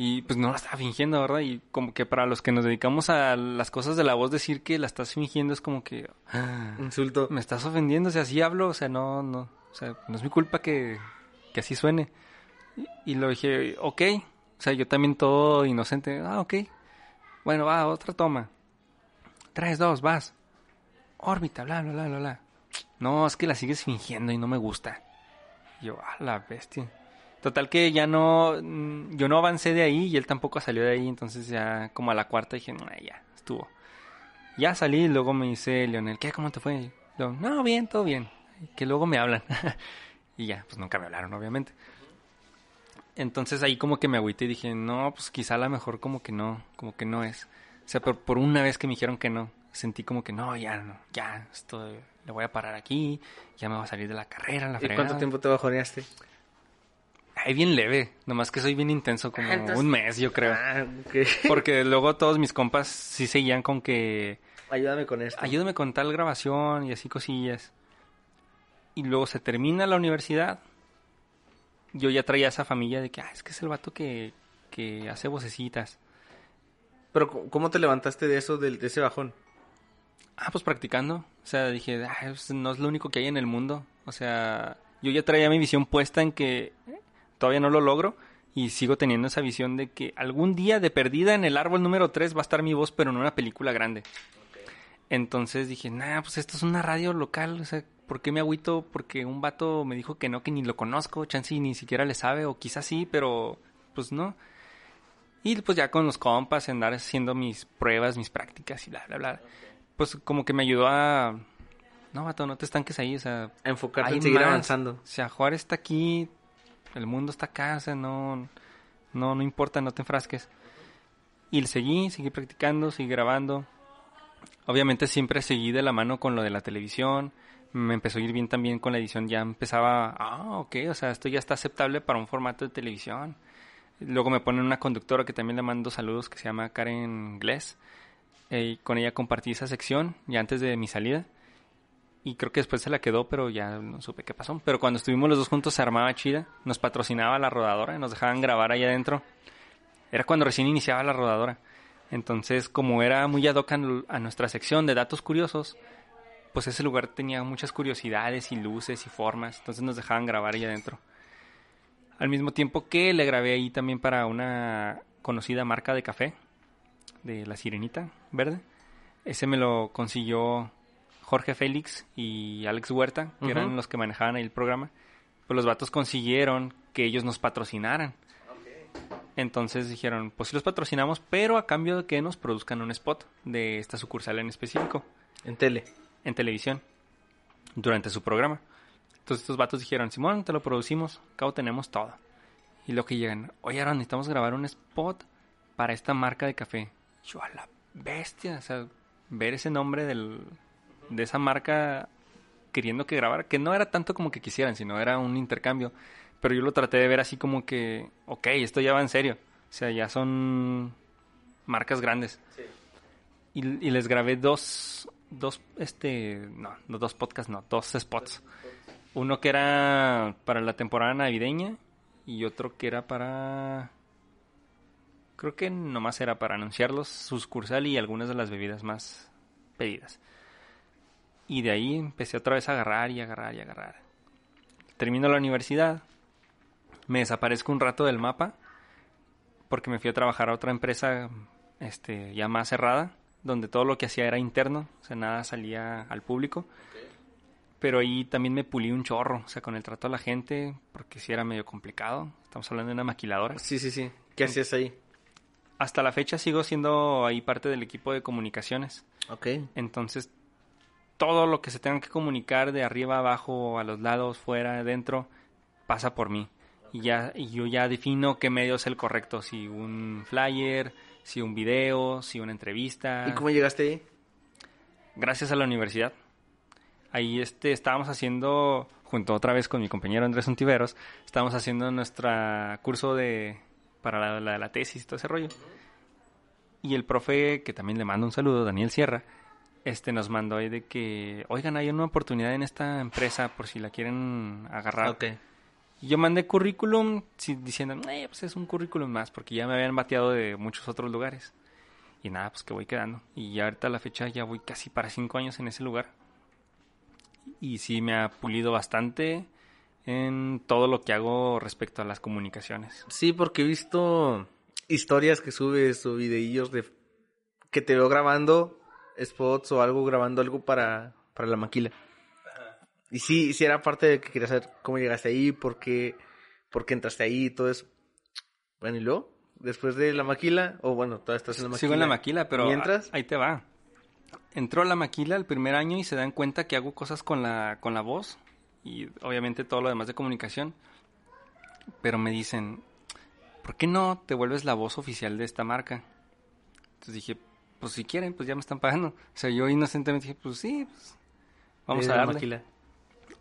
Y pues no la estaba fingiendo, ¿verdad? Y como que para los que nos dedicamos a las cosas de la voz, decir que la estás fingiendo es como que... ah, Insulto. me estás ofendiendo, o sea, así hablo, o sea, no, no, o sea, no es mi culpa que, que así suene. Y, y lo dije, ok, o sea, yo también todo inocente, ah, ok. Bueno, va, otra toma. Tres, dos, vas. Órbita, bla, bla, bla, bla. No, es que la sigues fingiendo y no me gusta. Yo, a la bestia. Total que ya no, mm, yo no avancé de ahí y él tampoco salió de ahí, entonces ya como a la cuarta dije, no, ya, estuvo. Ya salí luego me dice Leonel, ¿qué? ¿Cómo te fue? Yo, no, bien, todo bien. Que luego me hablan. <laughs> y ya, pues nunca me hablaron, obviamente. Entonces ahí como que me agüité y dije, no, pues quizá a lo mejor como que no, como que no es. O sea, por, por una vez que me dijeron que no, sentí como que no, ya no, ya, esto le voy a parar aquí, ya me va a salir de la carrera, la ¿Y fregada. cuánto tiempo te bajoneaste? Ay, bien leve, nomás que soy bien intenso, como Ah, entonces- un mes, yo creo. Ah, ok. <laughs> Porque luego todos mis compas sí seguían con que Ayúdame con esto. ayúdame con tal grabación y así cosillas. Y luego se termina la universidad. Yo ya traía esa familia de que, ah, es que es el vato que, que hace vocecitas. Pero ¿cómo- ¿cómo te levantaste de eso, del- de, ese bajón? Ah, pues practicando. O sea, dije, ah, pues, no es lo único que hay en el mundo. O sea, yo ya traía mi visión puesta en que todavía no lo logro. Y sigo teniendo esa visión de que algún día de perdida en el árbol número 3 va a estar mi voz, pero en una película grande. Entonces dije, nah, pues esto es una radio local. O sea, ¿por qué me agüito? Porque un vato me dijo que no, que ni lo conozco. Chance y ni siquiera le sabe, o quizás sí, pero pues no. Y pues ya con los compas, andar haciendo mis pruebas, mis prácticas y bla, bla, bla. Pues como que me ayudó a... No, vato, no te estanques ahí, o sea... A enfocarte en seguir más. avanzando. O sea, Juárez está aquí, el mundo está acá, o sea, no, no, no importa, no te enfrasques. Y seguí, seguí practicando, seguí grabando. Obviamente siempre seguí de la mano con lo de la televisión. Me empezó a ir bien también con la edición. Ya empezaba, ah, ok, o sea, esto ya está aceptable para un formato de televisión. Luego me ponen una conductora que también le mando saludos, que se llama Karen Gless. Eh, con ella compartí esa sección ya antes de mi salida. Y creo que después se la quedó, pero ya no supe qué pasó. Pero cuando estuvimos los dos juntos se armaba chida. Nos patrocinaba la rodadora nos dejaban grabar ahí adentro. Era cuando recién iniciaba la rodadora. Entonces, como era muy ad hoc a nu- a nuestra sección de datos curiosos, pues ese lugar tenía muchas curiosidades y luces y formas. Entonces nos dejaban grabar ahí adentro. Al mismo tiempo que le grabé ahí también para una conocida marca de café, de la Sirenita Verde. Ese me lo consiguió Jorge Félix y Alex Huerta, que eran los que manejaban ahí el programa. Pues los vatos consiguieron que ellos nos patrocinaran. Entonces dijeron, pues sí los patrocinamos, pero a cambio de que nos produzcan un spot de esta sucursal en específico En tele. en televisión durante su programa. Entonces estos vatos dijeron, Simón, te lo producimos, cabo tenemos todo. Y lo que llegan, oye, ahora necesitamos grabar un spot para esta marca de café. Yo a la bestia, o sea, ver ese nombre del, de esa marca queriendo que grabara, que no era tanto como que quisieran, sino era un intercambio. Pero yo lo traté de ver así como que, ok, esto ya va en serio. O sea, ya son marcas grandes. Sí. Y, y les grabé dos, dos, este, no, no, dos podcasts, no, dos spots. Uno que era para la temporada navideña y otro que era para... Creo que nomás era para anunciarlos, su sucursal y algunas de las bebidas más pedidas. Y de ahí empecé otra vez a agarrar y agarrar y agarrar. Termino la universidad, me desaparezco un rato del mapa porque me fui a trabajar a otra empresa este, ya más cerrada, donde todo lo que hacía era interno, o sea, nada salía al público. Pero ahí también me pulí un chorro, o sea, con el trato a la gente, porque sí era medio complicado. Estamos hablando de una maquiladora. Sí, sí, sí. ¿Qué hacías ahí? Hasta la fecha sigo siendo ahí parte del equipo de comunicaciones. Ok. Entonces, todo lo que se tenga que comunicar de arriba, abajo, a los lados, fuera, adentro, pasa por mí. Y ya y yo ya defino qué medio es el correcto, si un flyer, si un video, si una entrevista. ¿Y cómo llegaste ahí? Gracias a la universidad. Ahí este estábamos haciendo junto otra vez con mi compañero Andrés Untiveros, estábamos haciendo nuestro curso de para la, la, la tesis, todo ese rollo. Y el profe, que también le mando un saludo, Daniel Sierra, este nos mandó ahí de que, oigan, hay una oportunidad en esta empresa por si la quieren agarrar. Ok. Yo mandé currículum diciendo, eh, pues es un currículum más, porque ya me habían bateado de muchos otros lugares. Y nada, pues que voy quedando. Y ya ahorita a la fecha ya voy casi para cinco años en ese lugar. Y sí me ha pulido bastante en todo lo que hago respecto a las comunicaciones. Sí, porque he visto historias que subes o videillos de que te veo grabando spots o algo, grabando algo para, para la maquila. Y sí, sí era parte de que quería saber cómo llegaste ahí, por qué, por qué entraste ahí y todo eso. Bueno, ¿y luego? Después de la maquila, o bueno, todavía estás en la maquila. Sigo en la maquila, pero ¿Mientras? ahí te va. Entró a la maquila el primer año y se dan cuenta que hago cosas con la, con la voz y obviamente todo lo demás de comunicación. Pero me dicen, ¿por qué no te vuelves la voz oficial de esta marca? Entonces dije, pues si quieren, pues ya me están pagando. O sea, yo inocentemente dije, pues sí, pues vamos a la darle. maquila.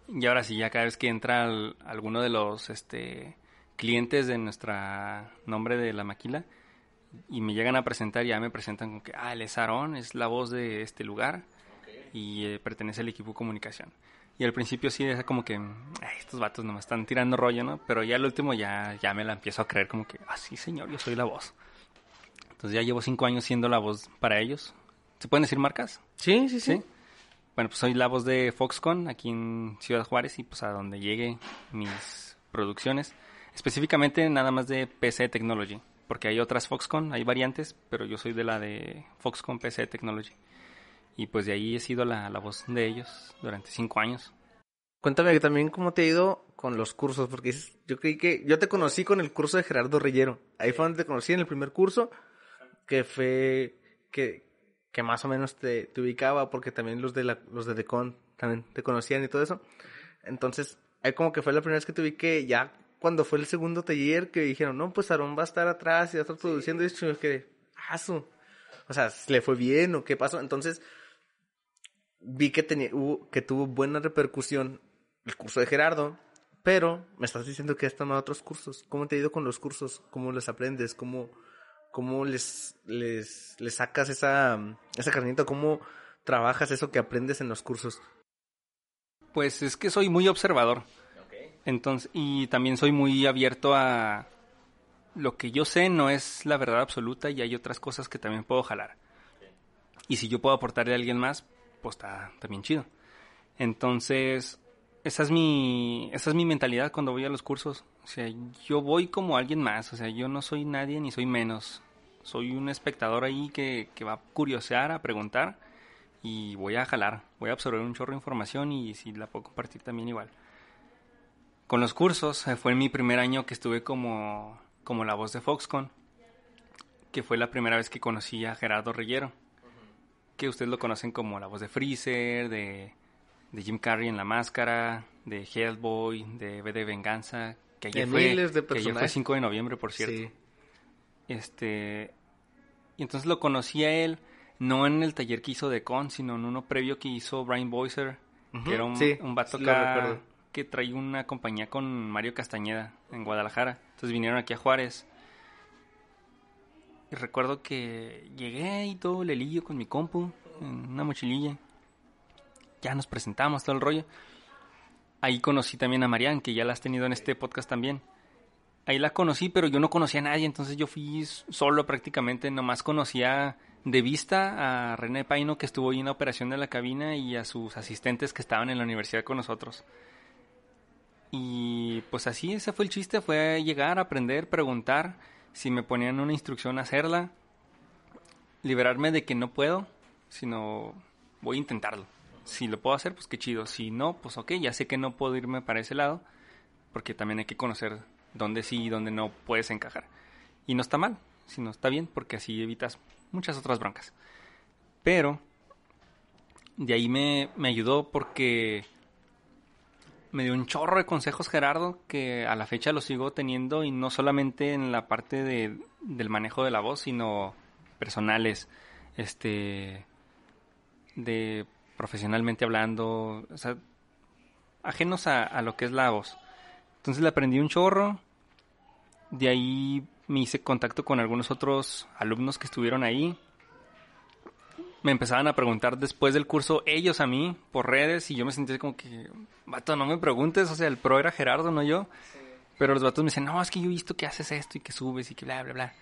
Y ahora sí, ya cada vez que entra al- alguno de los este, clientes de nuestra nombre de la maquila y me llegan a presentar, ya me presentan como que, ah, él es Aarón, es la voz de este lugar y eh, pertenece al equipo de comunicación. Y al principio sí es como que, "Ay, estos vatos nomás están tirando rollo, ¿no? Pero ya al último ya, ya me la empiezo a creer como que, ah, sí, señor, yo soy la voz. Entonces ya llevo cinco años siendo la voz para ellos. ¿Se pueden decir marcas? Sí, sí, sí. ¿Sí? Bueno, pues soy la voz de Foxconn aquí en Ciudad Juárez y pues a donde llegue mis producciones. Específicamente nada más de PC Technology, porque hay otras Foxconn, hay variantes, pero yo soy de la de Foxconn PC Technology. Y pues de ahí he sido la, la voz de ellos durante cinco años. Cuéntame también cómo te ha ido con los cursos, porque yo creí que yo te conocí con el curso de Gerardo Reyero. Ahí fue donde te conocí en el primer curso, que fue que, que más o menos te, te ubicaba, porque también los de la, los de Decon también te conocían y todo eso. Entonces, ahí como que fue la primera vez que te ubiqué, ya cuando fue el segundo taller que dijeron, no, pues Aarón va a estar atrás y va a estar produciendo, y yo quedé, su. O sea, ¿le fue bien o qué pasó? Entonces, vi que tenía hubo- que tuvo buena repercusión el curso de Gerardo, pero me estás diciendo que has tomado otros cursos. ¿Cómo te ha ido con los cursos? ¿Cómo los aprendes? ¿Cómo, cómo les, les, les sacas esa, esa carnita? ¿Cómo trabajas eso que aprendes en los cursos? Pues es que soy muy observador. Entonces, y también soy muy abierto a lo que yo sé no es la verdad absoluta y hay otras cosas que también puedo jalar. Y si yo puedo aportarle a alguien más, pues está también chido. Entonces, esa es mi esa es mi mentalidad cuando voy a los cursos. O sea, yo voy como alguien más, o sea, yo no soy nadie ni soy menos. Soy un espectador ahí que, que va a curiosear, a preguntar y voy a jalar, voy a absorber un chorro de información y si la puedo compartir también igual. Con los cursos, eh, fue mi primer año que estuve como, como la voz de Foxconn, que fue la primera vez que conocí a Gerardo Reyero, que ustedes lo conocen como la voz de Freezer, de, de Jim Carrey en La Máscara, de Hellboy, de V de Venganza, que ayer, De fue, miles de que ayer fue personajes. 5 de noviembre, por cierto. Sí. Este. Y entonces lo conocí a él, no en el taller que hizo de Con, sino en uno previo que hizo Brian Boycer que era un, sí, un vato acá que traía una compañía con Mario Castañeda en Guadalajara. Entonces vinieron aquí a Juárez. Y recuerdo que llegué y todo lelillo con mi compu en una mochililla. Ya nos presentamos todo el rollo. Ahí conocí también a Marian, que ya la has tenido en este podcast también. Ahí la conocí, pero yo no conocía a nadie, entonces yo fui solo prácticamente. Nomás conocía de vista a René Paino, que estuvo ahí en la operación de la cabina, y a sus asistentes que estaban en la universidad con nosotros. Y pues así, ese fue el chiste, fue llegar, aprender, preguntar si me ponían una instrucción, hacerla, liberarme de que no puedo, sino voy a intentarlo. Si lo puedo hacer, pues qué chido. Si no, pues ok, ya sé que no puedo irme para ese lado, porque también hay que conocer dónde sí y dónde no puedes encajar. Y no está mal, sino está bien, porque así evitas muchas otras broncas. Pero de ahí me, me ayudó porque me dio un chorro de consejos Gerardo que a la fecha lo sigo teniendo y no solamente en la parte de, del manejo de la voz, sino personales, este, de profesionalmente hablando, ajenos a, a lo que es la voz. Entonces le aprendí un chorro, de ahí me hice contacto con algunos otros alumnos que estuvieron ahí. Me empezaban a preguntar después del curso ellos a mí por redes y yo me sentía como que, vato, no me preguntes, o sea, el pro era Gerardo, no yo. Pero los vatos me dicen, no, es que yo he visto que haces esto y que subes y que bla, bla, bla.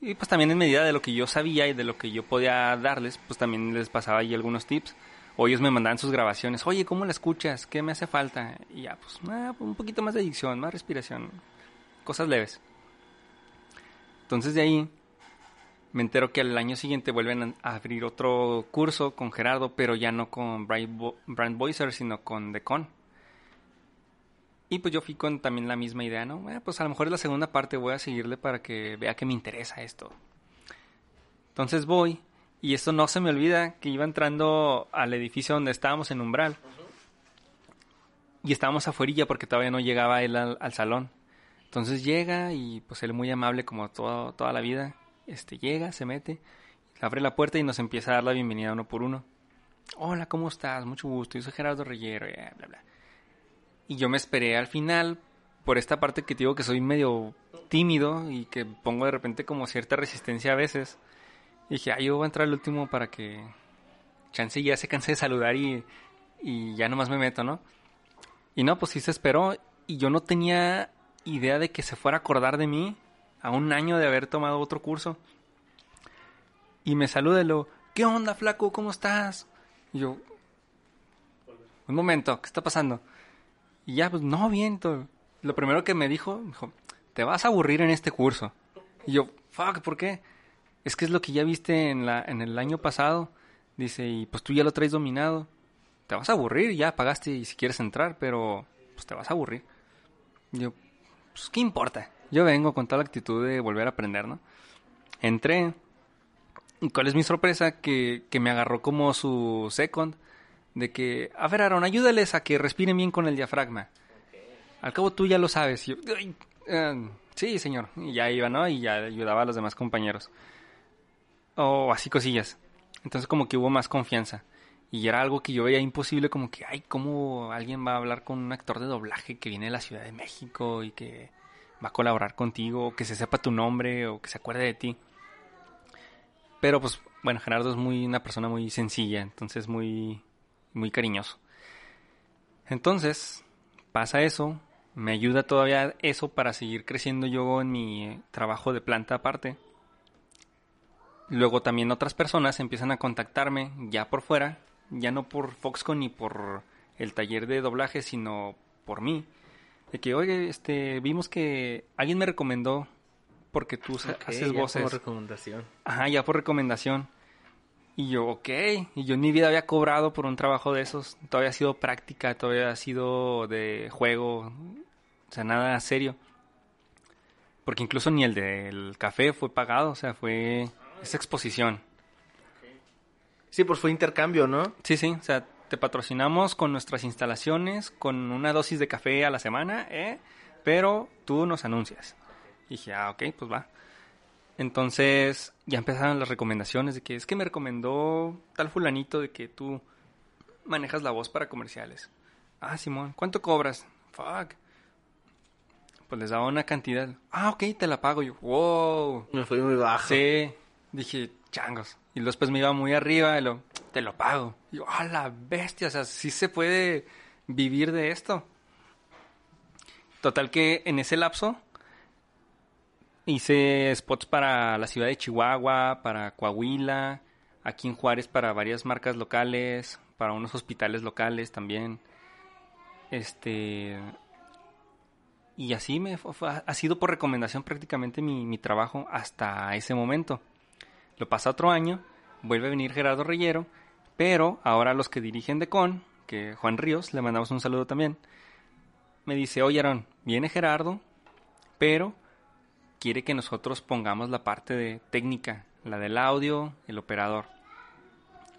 Y pues también en medida de lo que yo sabía y de lo que yo podía darles, pues también les pasaba ahí algunos tips. O ellos me mandaban sus grabaciones, oye, ¿cómo la escuchas? ¿Qué me hace falta? Y ya, pues, ah, un poquito más de dicción, más respiración, cosas leves. Entonces de ahí me entero que al año siguiente vuelven a abrir otro curso con Gerardo, pero ya no con Brand Boiser, sino con Decon. Y pues yo fui con también la misma idea, ¿no? Eh, pues a lo mejor es la segunda parte, voy a seguirle para que vea que me interesa esto. Entonces voy, y esto no se me olvida, que iba entrando al edificio donde estábamos en Umbral. Y estábamos afuera porque todavía no llegaba él al, al salón. Entonces llega y pues él muy amable como toda la vida, este llega, se mete, abre la puerta y nos empieza a dar la bienvenida uno por uno. Hola, ¿cómo estás? Mucho gusto, yo soy Gerardo Reyero, bla, bla, bla. Y yo me esperé al final por esta parte que te digo que soy medio tímido y que pongo de repente como cierta resistencia a veces. Y dije, ah, yo voy a entrar al último para que chance ya se canse de saludar y, y ya nomás me meto, ¿no? Y no, pues sí se esperó y yo no tenía idea de que se fuera a acordar de mí a un año de haber tomado otro curso. Y me saluda y lo, ¿qué onda, flaco? ¿Cómo estás? Y yo, un momento, ¿qué está pasando? Y ya, pues, no, bien. Todo. Lo primero que me dijo, dijo, te vas a aburrir en este curso. Y yo, fuck, ¿por qué? Es que es lo que ya viste en, la, en el año pasado. Dice, y pues tú ya lo traes dominado. Te vas a aburrir, ya pagaste y si quieres entrar, pero pues te vas a aburrir. Yo, pues, ¿qué importa? Yo vengo con toda la actitud de volver a aprender, ¿no? Entré. ¿Y cuál es mi sorpresa? Que, que me agarró como su second. De que, a ver, Aaron, ayúdales a que respiren bien con el diafragma. Al cabo tú ya lo sabes. Y yo, "Ay, eh, sí, señor. Y ya iba, ¿no? Y ya ayudaba a los demás compañeros. O así cosillas. Entonces como que hubo más confianza. Y era algo que yo veía imposible, como que, ay, ¿cómo alguien va a hablar con un actor de doblaje que viene de la Ciudad de México y que va a colaborar contigo, que se sepa tu nombre, o que se acuerde de ti? Pero pues, bueno, Gerardo es muy una persona muy sencilla, entonces muy, muy cariñoso. Entonces, pasa eso, me ayuda todavía eso para seguir creciendo yo en mi trabajo de planta aparte. Luego también otras personas empiezan a contactarme ya por fuera, ya no por Foxconn ni por el taller de doblaje, sino por mí. De que, oye, este, vimos que alguien me recomendó porque tú sa- Ok, haces ya voces. Como recomendación. Ajá, ya por recomendación. Y yo, ok. Y yo en mi vida había cobrado por un trabajo de esos. Todavía ha sido práctica, todavía ha sido de juego. O sea, nada serio. Porque incluso ni el del café fue pagado. O sea, fue esa exposición. Sí, pues fue intercambio, ¿no? Sí, sí. O sea, te patrocinamos con nuestras instalaciones, con una dosis de café a la semana, ¿eh? Pero tú nos anuncias. Y dije, ah, ok, pues va. Entonces ya empezaron las recomendaciones de que es que me recomendó tal fulanito de que tú manejas la voz para comerciales. Ah, Simón, ¿cuánto cobras? Fuck. Pues les daba una cantidad. Ah, ok, te la pago. Yo, wow. Me fui muy bajo. Sí, dije, changos. Y después me iba muy arriba y lo, te lo pago. Y yo, a la bestia, o sea, sí se puede vivir de esto. Total que en ese lapso hice spots para la ciudad de Chihuahua, para Coahuila, aquí en Juárez para varias marcas locales, para unos hospitales locales también. Este y así me fue- ha sido por recomendación prácticamente mi, mi trabajo hasta ese momento. Lo pasa otro año, vuelve a venir Gerardo Reyero, pero ahora los que dirigen Decon, que Juan Ríos, le mandamos un saludo también, me dice, oye Aaron, viene Gerardo, pero quiere que nosotros pongamos la parte de técnica, la del audio, el operador.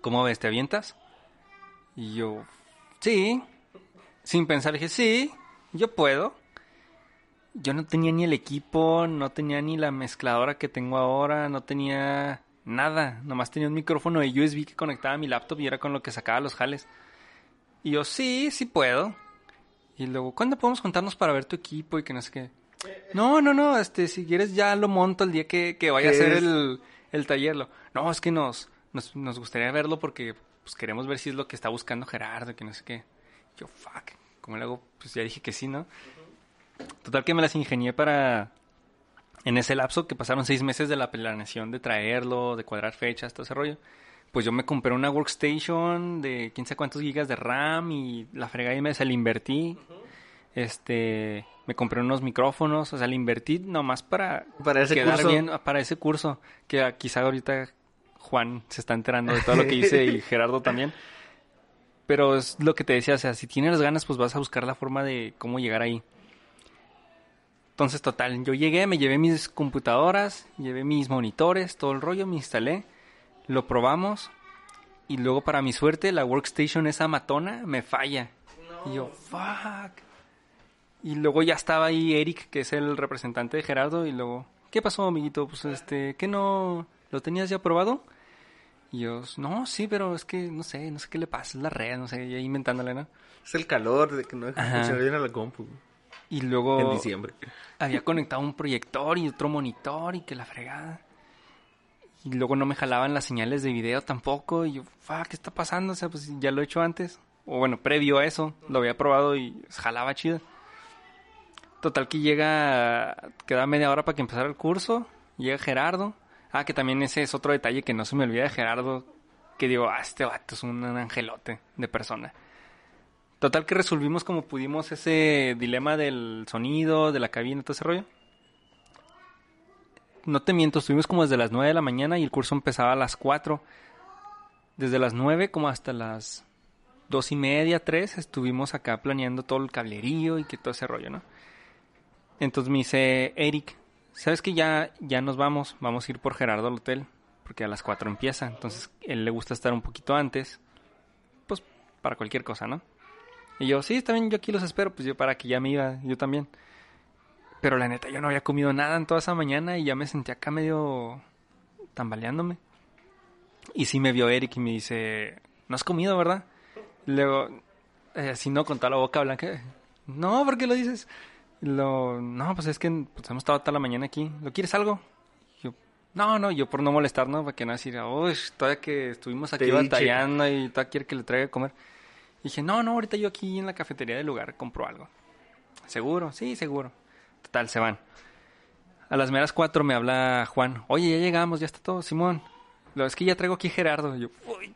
¿Cómo ves? ¿Te avientas? Y yo, sí. Sin pensar dije, sí, yo puedo. Yo no tenía ni el equipo, no tenía ni la mezcladora que tengo ahora, no tenía nada. Nomás tenía un micrófono de USB que conectaba a mi laptop y era con lo que sacaba los jales. Y yo, sí, sí puedo. Y luego, ¿cuándo podemos juntarnos para ver tu equipo y que no sé qué? No, no, no, este, si quieres ya lo monto el día que, que vaya a ¿Qué hacer el, el taller. Lo- No, es que nos, nos, nos gustaría verlo porque pues, queremos ver si es lo que está buscando Gerardo, que no sé qué. Yo, fuck, ¿cómo le hago? Pues ya dije que sí, ¿no? Total que me las ingenié para... En ese lapso que pasaron seis meses de la planeación de traerlo, de cuadrar fechas, todo ese rollo. Pues yo me compré una workstation de quién sabe cuántos gigas de RAM y la fregada y me se la invertí. Este, me compré unos micrófonos, o sea, le invertí nomás para Para ese quedar curso. bien, para ese curso, que ah, quizá ahorita Juan se está enterando de todo lo que <laughs> hice y Gerardo también. Pero es lo que te decía, o sea, si tienes ganas, pues vas a buscar la forma de cómo llegar ahí. Entonces, total, yo llegué, me llevé mis computadoras, llevé mis monitores, todo el rollo, me instalé, lo probamos y luego para mi suerte la workstation esa matona me falla. Y yo, fuck. Y luego ya estaba ahí Eric, que es el representante de Gerardo, y luego, ¿qué pasó, amiguito? Pues este, ¿qué no lo tenías ya probado? Y yo, no, sí, pero es que no sé, no sé qué le pasa, es la red, no sé, y ahí inventándole, ¿no? Es el calor de que no funcionar bien a la compu. Y luego En diciembre. había conectado un proyector y otro monitor y que la fregada. Y luego no me jalaban las señales de video tampoco. Y yo, fuck, ¿qué está pasando? O sea, pues ya lo he hecho antes. O bueno, previo a eso, lo había probado y jalaba chido. Total que llega, queda media hora para que empezara el curso. Llega Gerardo. Ah, que también ese es otro detalle que no se me olvida de Gerardo. Que digo, ah, este vato es un angelote de persona. Total que resolvimos como pudimos ese dilema del sonido, de la cabina, todo ese rollo. No te miento, estuvimos como desde las 9 de la mañana y el curso empezaba a las 4. Desde las 9 como hasta las dos y media, 3, estuvimos acá planeando todo el cablerío y que todo ese rollo, ¿no? Entonces me dice Eric, ¿sabes que ya, ya nos vamos? Vamos a ir por Gerardo al hotel, porque a las 4 empieza. Entonces él le gusta estar un poquito antes, pues para cualquier cosa, ¿no? Y yo, sí, está bien, yo aquí los espero, pues yo para que ya me iba, yo también. Pero la neta, yo no había comido nada en toda esa mañana y ya me sentía acá medio tambaleándome. Y sí me vio Eric y me dice, no has comido, ¿verdad? Y luego, eh, así no, con toda la boca blanca. No, ¿por qué lo dices? Lo, no, pues es que pues, hemos estado toda la mañana aquí. ¿Lo quieres algo? Yo, no, no, yo por no molestar, ¿no? Para que no decir, uy, todavía que estuvimos aquí batallando y todavía quiere que le traiga a comer. Dije, no, no, ahorita yo aquí en la cafetería del lugar compro algo. ¿Seguro? Sí, seguro. Total, se van. A las meras cuatro me habla Juan. Oye, ya llegamos, ya está todo, Simón. Lo es que ya traigo aquí Gerardo. Y yo, uy,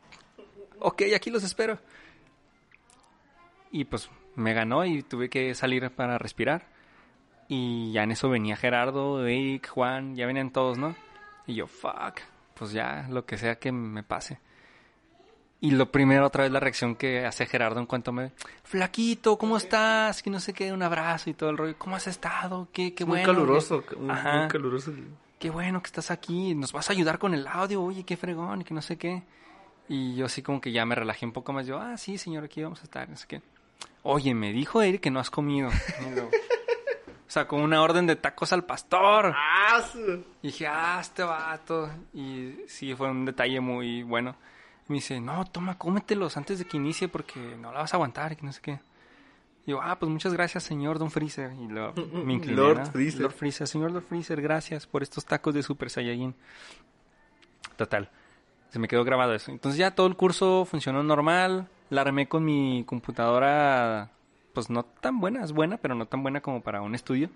ok, aquí los espero. Y pues me ganó y tuve que salir para respirar. Y ya en eso venía Gerardo, Eric, Juan, ya venían todos, ¿no? Y yo, fuck, pues ya, lo que sea que me pase. Y lo primero, otra vez la reacción que hace Gerardo en cuanto me ve, flaquito, ¿cómo estás? Que no sé qué, un abrazo y todo el rollo. ¿Cómo has estado? Qué, qué muy bueno. caluroso. que- Muy, Ajá. muy caluroso. Qué bueno que estás aquí. Nos vas a ayudar con el audio. Oye, qué fregón y que no sé qué. Y yo así como que ya me relajé un poco más. Yo, ah, sí, señor, aquí vamos a estar. No sé qué. Oye, me dijo Eric que no has comido. Y luego, o sea, con una orden de tacos al pastor. ¡Ah! Y dije, ah, este vato. Y sí, fue un detalle muy bueno. Me dice, no, toma, cómetelos antes de que inicie porque no la vas a aguantar y que no sé qué. Y yo, ah, pues muchas gracias, señor Don Freezer. Y lo, me <laughs> incliné. Lord. Freezer. Lord Freezer, señor Lord Freezer, gracias por estos tacos de Super Saiyajin. Total, se me quedó grabado eso. Entonces ya todo el curso funcionó normal. La armé con mi computadora, pues no tan buena, es buena, pero no tan buena como para un estudio.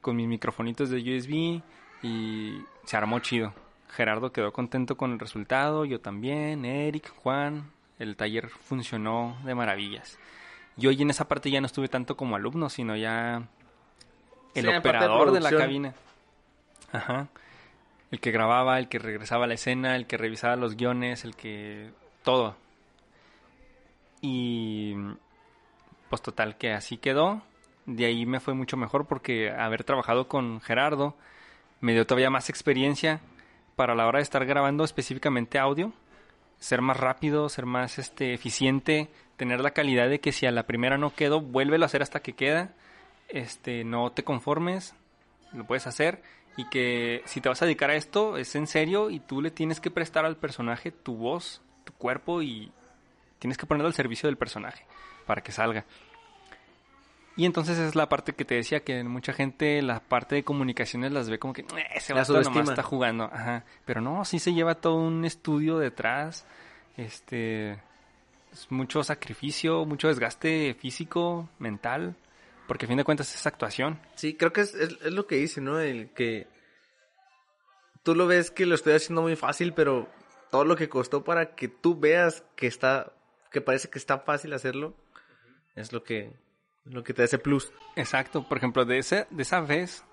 Con mis microfonitos de USB y se armó chido. Gerardo quedó contento con el resultado, yo también, Eric, Juan. El taller funcionó de maravillas. Yo y en esa parte ya no estuve tanto como alumno, sino ya el Sí, parte de operador de la cabina. Ajá. El que grababa, el que regresaba a la escena, el que revisaba los guiones, el que... todo. Y... Pues total, que así quedó. De ahí me fue mucho mejor porque haber trabajado con Gerardo me dio todavía más experiencia para la hora de estar grabando específicamente audio. Ser más rápido, ser más este, eficiente, tener la calidad de que si a la primera no quedó, vuélvelo a hacer hasta que queda. Este, no te conformes, lo puedes hacer y que si te vas a dedicar a esto es en serio y tú le tienes que prestar al personaje tu voz, tu cuerpo y tienes que ponerlo al servicio del personaje para que salga. Y entonces es la parte que te decía que mucha gente la parte de comunicaciones las ve como que "Eh, ese vato nomás está jugando, ajá, pero no, sí se lleva todo un estudio detrás, este es mucho sacrificio, mucho desgaste físico, mental, porque a fin de cuentas es actuación. Sí, creo que es, es, es lo que dice, ¿no? El que tú lo ves que lo estoy haciendo muy fácil, pero todo lo que costó para que tú veas que está, que parece que está fácil hacerlo, es lo que, lo que te ese plus. Exacto, por ejemplo, de, ese, de esa vez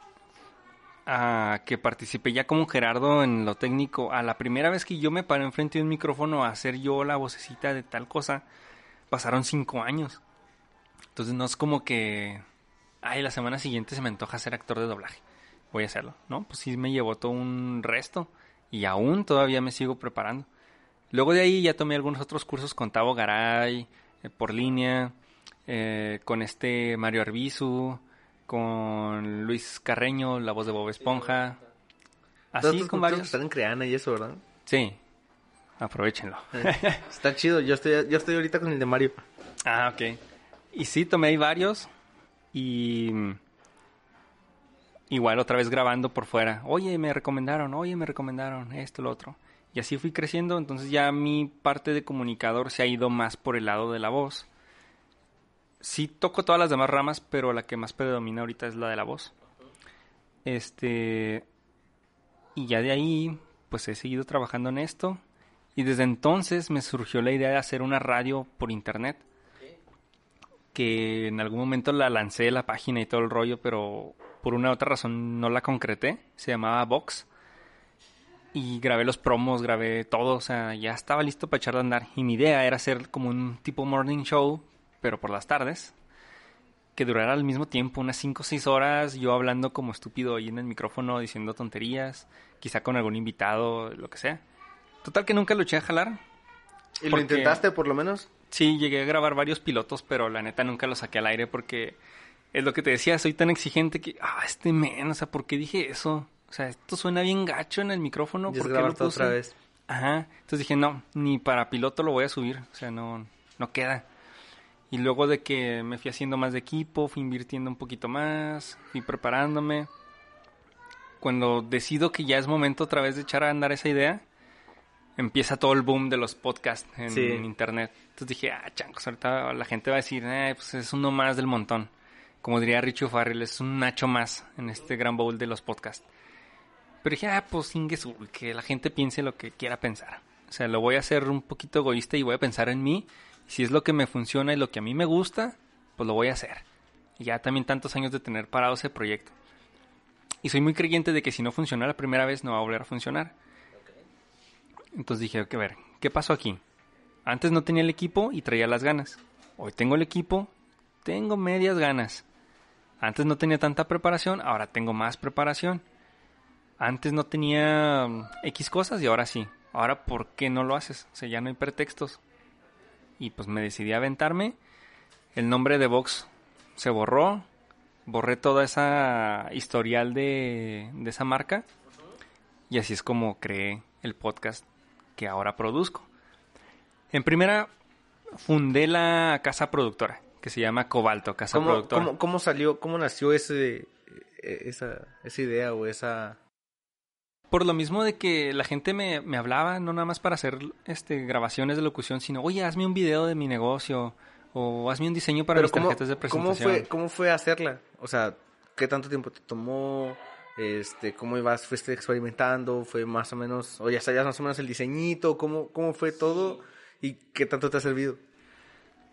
que participé ya como Gerardo en lo técnico, a la primera vez que yo me paré enfrente de un micrófono a hacer yo la vocecita de tal cosa, pasaron cinco años. Entonces no es como que, ay, la semana siguiente se me antoja ser actor de doblaje, voy a hacerlo, ¿no? Pues sí me llevó todo un resto y aún todavía me sigo preparando. Luego de ahí ya tomé algunos otros cursos con Tavo Garay, eh, por línea, eh, con este Mario Arbizu, con Luis Carreño, la voz de Bob Esponja. Así con varios. Están en Creana y eso, ¿verdad? Sí, aprovechenlo. Está chido, yo estoy, yo estoy ahorita con el de Mario. ah, ok. Y sí, tomé ahí varios y igual otra vez grabando por fuera. Oye, me recomendaron, oye, me recomendaron esto, lo otro. Y así fui creciendo, entonces ya mi parte de comunicador se ha ido más por el lado de la voz. Sí toco todas las demás ramas, pero la que más predomina ahorita es la de la voz. Este y ya de ahí pues he seguido trabajando en esto y desde entonces me surgió la idea de hacer una radio por internet que en algún momento la lancé la página y todo el rollo, pero por una u otra razón no la concreté. Se llamaba Vox. Y grabé los promos, grabé todo, o sea, ya estaba listo para echar de andar. Y mi idea era hacer como un tipo morning show, pero por las tardes, que durara al mismo tiempo, unas 5 o 6 horas, yo hablando como estúpido ahí en el micrófono, diciendo tonterías, quizá con algún invitado, lo que sea. Total que nunca lo eché a jalar, ¿Y lo intentaste por lo menos? Sí, llegué a grabar varios pilotos, pero la neta nunca los saqué al aire porque es lo que te decía, soy tan exigente que, ah, este men, o sea, ¿por qué dije eso? O sea, esto suena bien gacho en el micrófono, ¿por qué lo puse? otra vez. Ajá, entonces dije, no, ni para piloto lo voy a subir, o sea, no, no queda. Y luego de que me fui haciendo más de equipo, fui invirtiendo un poquito más, fui preparándome. Cuando decido que ya es momento otra vez de echar a andar esa idea, empieza todo el boom de los podcasts en, Sí. internet. Entonces dije, ah, chancos, ahorita la gente va a decir, eh, pues es uno más del montón. Como diría Richie Farrell, es un nacho más en este gran bowl de los podcasts. Pero dije, ah, pues ingesu, que la gente piense lo que quiera pensar. O sea, lo voy a hacer un poquito egoísta y voy a pensar en mí. Si es lo que me funciona y lo que a mí me gusta, pues lo voy a hacer. Y ya también tantos años de tener parado ese proyecto. Y soy muy creyente de que si no funciona la primera vez, no va a volver a funcionar. Entonces dije, ok, a ver, ¿qué pasó aquí? Antes no tenía el equipo y traía las ganas. Hoy tengo el equipo, tengo medias ganas. Antes no tenía tanta preparación, ahora tengo más preparación. Antes no tenía mm, X cosas y ahora sí. Ahora, ¿por qué no lo haces? O sea, ya no hay pretextos. Y pues me decidí a aventarme. El nombre de Vox se borró. Borré toda esa historial de, de esa marca. Y así es como creé el podcast que ahora produzco. En primera, fundé la casa productora, que se llama Cobalto, Casa ¿Cómo, Productora. cómo, cómo salió, cómo nació ese, eh, esa, esa idea o esa... Por lo mismo de que la gente me, me hablaba, no nada más para hacer este, grabaciones de locución, sino, oye, hazme un video de mi negocio, o hazme un diseño para Pero mis ¿cómo, tarjetas de ¿cómo presentación. fue, ¿Cómo fue hacerla? O sea, ¿qué tanto tiempo te tomó? Este, ¿Cómo ibas, fuiste experimentando? ¿Fue más o menos, o ya sabías más o menos el diseñito? ¿Cómo, cómo fue todo? ¿Y qué tanto te ha servido?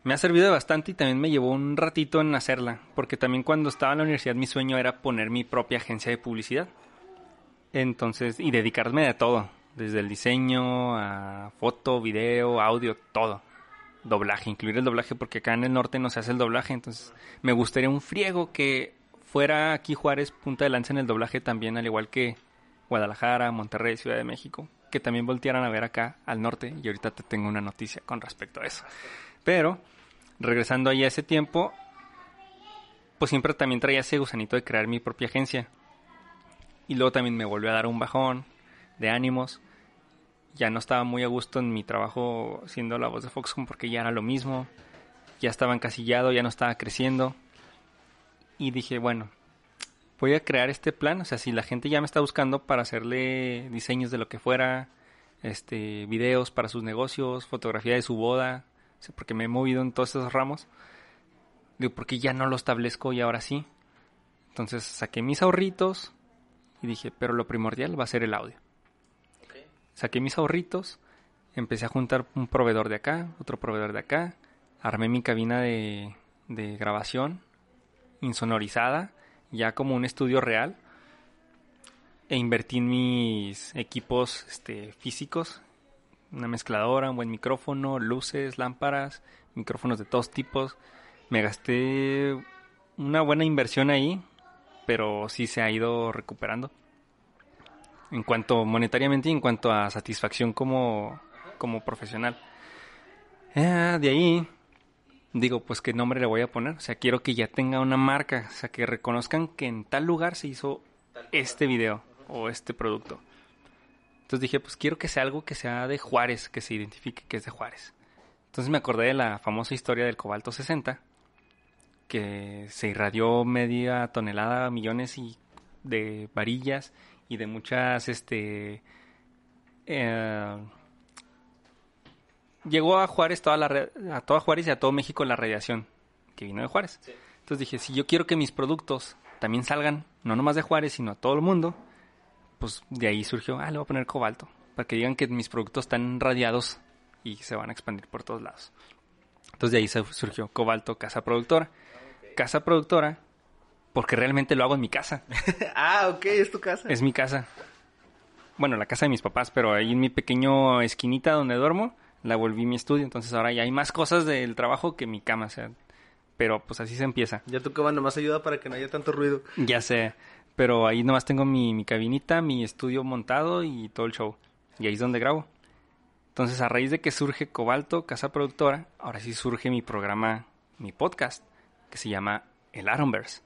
Me ha servido bastante y también me llevó un ratito en hacerla, porque también cuando estaba en la universidad mi sueño era poner mi propia agencia de publicidad. Entonces, y dedicarme a todo, desde el diseño a foto, video, audio, todo. Doblaje, incluir el doblaje, porque acá en el norte no se hace el doblaje, entonces me gustaría un friego que fuera aquí Juárez punta de lanza en el doblaje también, al igual que Guadalajara, Monterrey, Ciudad de México, que también voltearan a ver acá al norte, y ahorita te tengo una noticia con respecto a eso. Pero, regresando ahí a ese tiempo, pues siempre también traía ese gusanito de crear mi propia agencia. Y luego también me volvió a dar un bajón de ánimos. Ya no estaba muy a gusto en mi trabajo siendo la voz de Foxconn porque ya era lo mismo. Ya estaba encasillado, ya no estaba creciendo. Y dije, bueno, voy a crear este plan. O sea, si la gente ya me está buscando para hacerle diseños de lo que fuera, este, videos para sus negocios, fotografía de su boda, porque me he movido en todos esos ramos. Digo, porque ya no lo establezco y ahora sí. Entonces saqué mis ahorritos y dije, pero lo primordial va a ser el audio. Saqué mis ahorritos, empecé a juntar un proveedor de acá, otro proveedor de acá, armé mi cabina de, de grabación insonorizada, ya como un estudio real, e invertí en mis equipos este, físicos, una mezcladora, un buen micrófono, luces, lámparas, micrófonos de todos tipos. Me gasté una buena inversión ahí, pero sí se ha ido recuperando. En cuanto monetariamente y en cuanto a satisfacción como, como profesional. Eh, de ahí, digo, pues qué nombre le voy a poner. O sea, quiero que ya tenga una marca. O sea, que reconozcan que en tal lugar se hizo este video o este producto. Entonces dije, pues quiero que sea algo que sea de Juárez, que se identifique que es de Juárez. Entonces me acordé de la famosa historia del cobalto 60, que se irradió media tonelada, millones y de varillas y de muchas, este, eh, llegó a Juárez toda la, a toda Juárez y a todo México la radiación que vino de Juárez. Entonces dije, si yo quiero que mis productos también salgan, no nomás de Juárez, sino a todo el mundo, pues de ahí surgió, ah, le voy a poner cobalto, para que digan que mis productos están radiados y se van a expandir por todos lados. Entonces de ahí surgió Cobalto Casa Productora. Casa Productora, porque realmente lo hago en mi casa. <laughs> ah, ok, es tu casa. Es mi casa. Bueno, la casa de mis papás, pero ahí en mi pequeño esquinita donde duermo, la volví mi estudio. Entonces ahora ya hay más cosas del trabajo que mi cama, o sea. Pero pues así se empieza. Ya tu cama nomás ayuda para que no haya tanto ruido. Ya sé. Pero ahí nomás tengo mi, mi cabinita, mi estudio montado y todo el show. Y ahí es donde grabo. Entonces, a raíz de que surge Cobalto, Casa Productora, ahora sí surge mi programa, mi podcast, que se llama El Aronverse.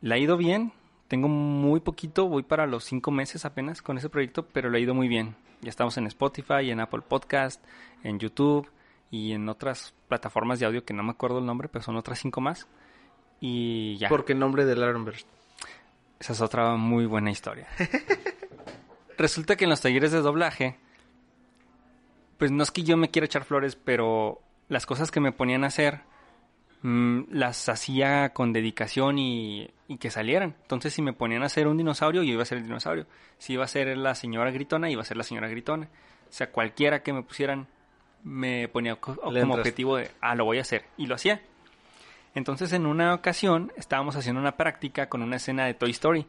Le ha ido bien. Tengo muy poquito, voy para los cinco meses apenas con ese proyecto, pero le ha ido muy bien. Ya estamos en Spotify, en Apple Podcast, en YouTube y en otras plataformas de audio que no me acuerdo el nombre, pero son otras cinco más. Y ya. ¿Por qué el nombre del Aronverse? Esa es otra muy buena historia. <laughs> Resulta que en los talleres de doblaje, pues no es que yo me quiera echar flores, pero las cosas que me ponían a hacer mm, las hacía con dedicación y, y que salieran. Entonces, si me ponían a hacer un dinosaurio, yo iba a ser el dinosaurio. Si iba a ser la señora gritona, iba a ser la señora gritona. O sea, cualquiera que me pusieran, me ponía co- Le como objetivo de, ah, lo voy a hacer. Y lo hacía. Entonces, en una ocasión, estábamos haciendo una práctica con una escena de Toy Story.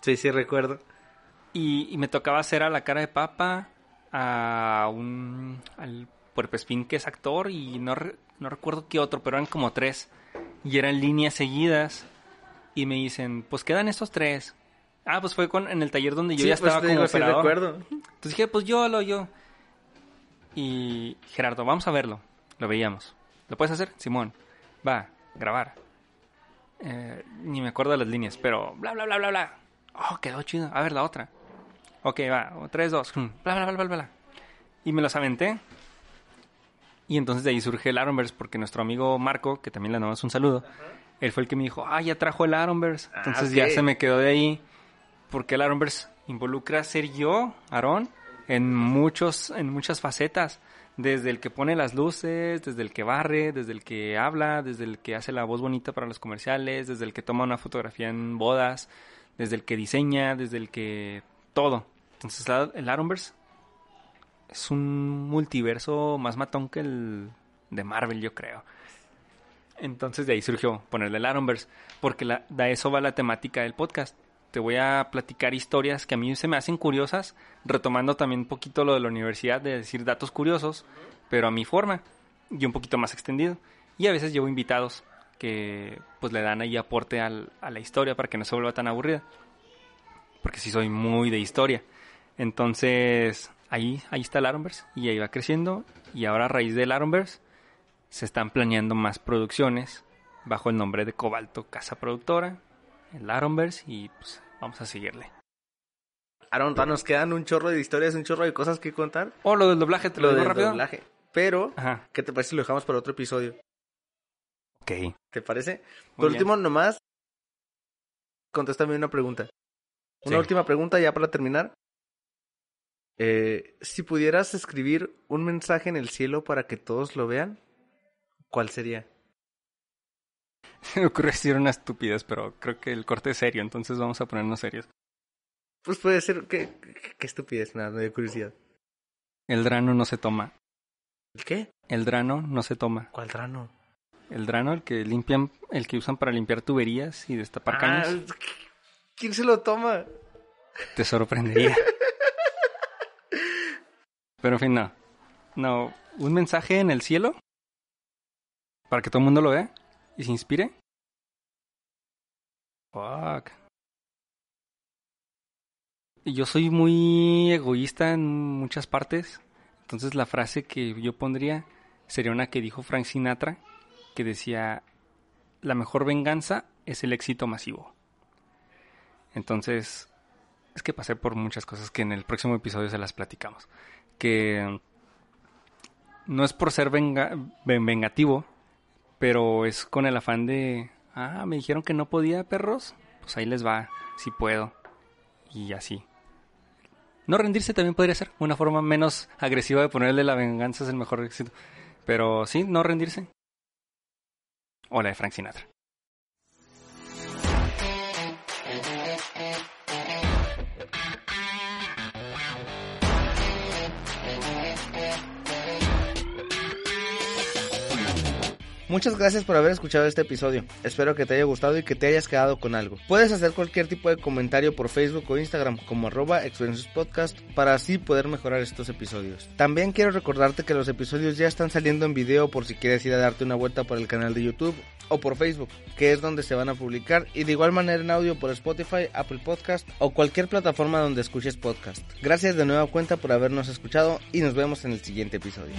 Sí, sí, recuerdo. Y, y me tocaba hacer a la cara de papa, a un. al puerpespín que es actor, y no, re- no recuerdo qué otro, pero eran como tres. Y eran líneas seguidas. Y me dicen, pues quedan estos tres. Ah, pues fue con, en el taller donde yo Sí, ya pues estaba te como digo, sí operador. recuerdo. Entonces dije, pues yo lo yo. Y Gerardo, vamos a verlo. Lo veíamos. ¿Lo puedes hacer? Simón. Va, grabar. Eh, ni me acuerdo de las líneas, pero bla, bla, bla, bla, bla. Oh, quedó chido. A ver, la otra. Ok, va. 3, 2. Bla, bla, bla, bla, bla. Y me los aventé. Y entonces de ahí surge el Aronverse, porque nuestro amigo Marco, que también le damos un saludo, él fue el que me dijo, ah, ya trajo el Aronverse. Ah, Entonces ya se me quedó de ahí, porque el Aronverse involucra ser yo, Aarón, en, muchos, en muchas facetas. Desde el que pone las luces, desde el que barre, desde el que habla, desde el que hace la voz bonita para los comerciales, desde el que toma una fotografía en bodas, desde el que diseña, desde el que... todo. Entonces el Aronverse es un multiverso más matón que el de Marvel, yo creo. Entonces de ahí surgió ponerle el Aronverse, porque la, de eso va la temática del podcast. Te voy a platicar historias que a mí se me hacen curiosas, retomando también un poquito lo de la universidad, de decir datos curiosos, pero a mi forma y un poquito más extendido. Y a veces llevo invitados que pues le dan ahí aporte al- a la historia para que no se vuelva tan aburrida. Porque sí soy muy de historia. Entonces, ahí, ahí está el Aronverse y ahí va creciendo. Y ahora a raíz del Aronverse se están planeando más producciones bajo el nombre de Cobalto Casa Productora, el Aronverse y pues vamos a seguirle. Aaron, nos quedan un chorro de historias, un chorro de cosas que contar. Oh, lo del doblaje, te lo, Lo digo del rápido. doblaje. Pero, Ajá, ¿qué te parece si lo dejamos para otro episodio? ok. ¿Te parece? Muy Por bien. último, nomás, contéstame una pregunta. Una Sí. última pregunta ya para terminar. Eh, si pudieras escribir un mensaje en el cielo para que todos lo vean, ¿cuál sería? Se <laughs> me ocurrió decir una estupidez, pero creo que el corte es serio, entonces vamos a ponernos serios. Pues puede ser, qué, qué- estupidez, nada, me dio curiosidad. El drano no se toma. ¿El qué? El drano no se toma. ¿Cuál drano? El drano, el que limpian, el que usan para limpiar tuberías y destapar caños, Ah, ¿Quién se lo toma? te sorprendería. <laughs> Pero en fin, no. No, un mensaje en el cielo para que todo el mundo lo vea y se inspire. Fuck. Yo soy muy egoísta en muchas partes. Entonces la frase que yo pondría sería una que dijo Frank Sinatra, que decía, la mejor venganza es el éxito masivo. Entonces, es que pasé por muchas cosas que en el próximo episodio se las platicamos. Que no es por ser venga- ven- vengativo, pero es con el afán de, ah, me dijeron que no podía, perros, pues ahí les va, si puedo. Y así. No rendirse también podría ser una forma menos agresiva de ponerle la venganza es el mejor éxito. Pero sí, no rendirse. O la de Frank Sinatra. Muchas gracias por haber escuchado este episodio. Espero que te haya gustado y que te hayas quedado con algo. Puedes hacer cualquier tipo de comentario por Facebook o Instagram como arroba Podcast para así poder mejorar estos episodios. También quiero recordarte que los episodios ya están saliendo en video por si quieres ir a darte una vuelta por el canal de YouTube o por Facebook, que es donde se van a publicar, y de igual manera en audio por Spotify, Apple Podcast o cualquier plataforma donde escuches podcast. Gracias de nueva cuenta por habernos escuchado y nos vemos en el siguiente episodio.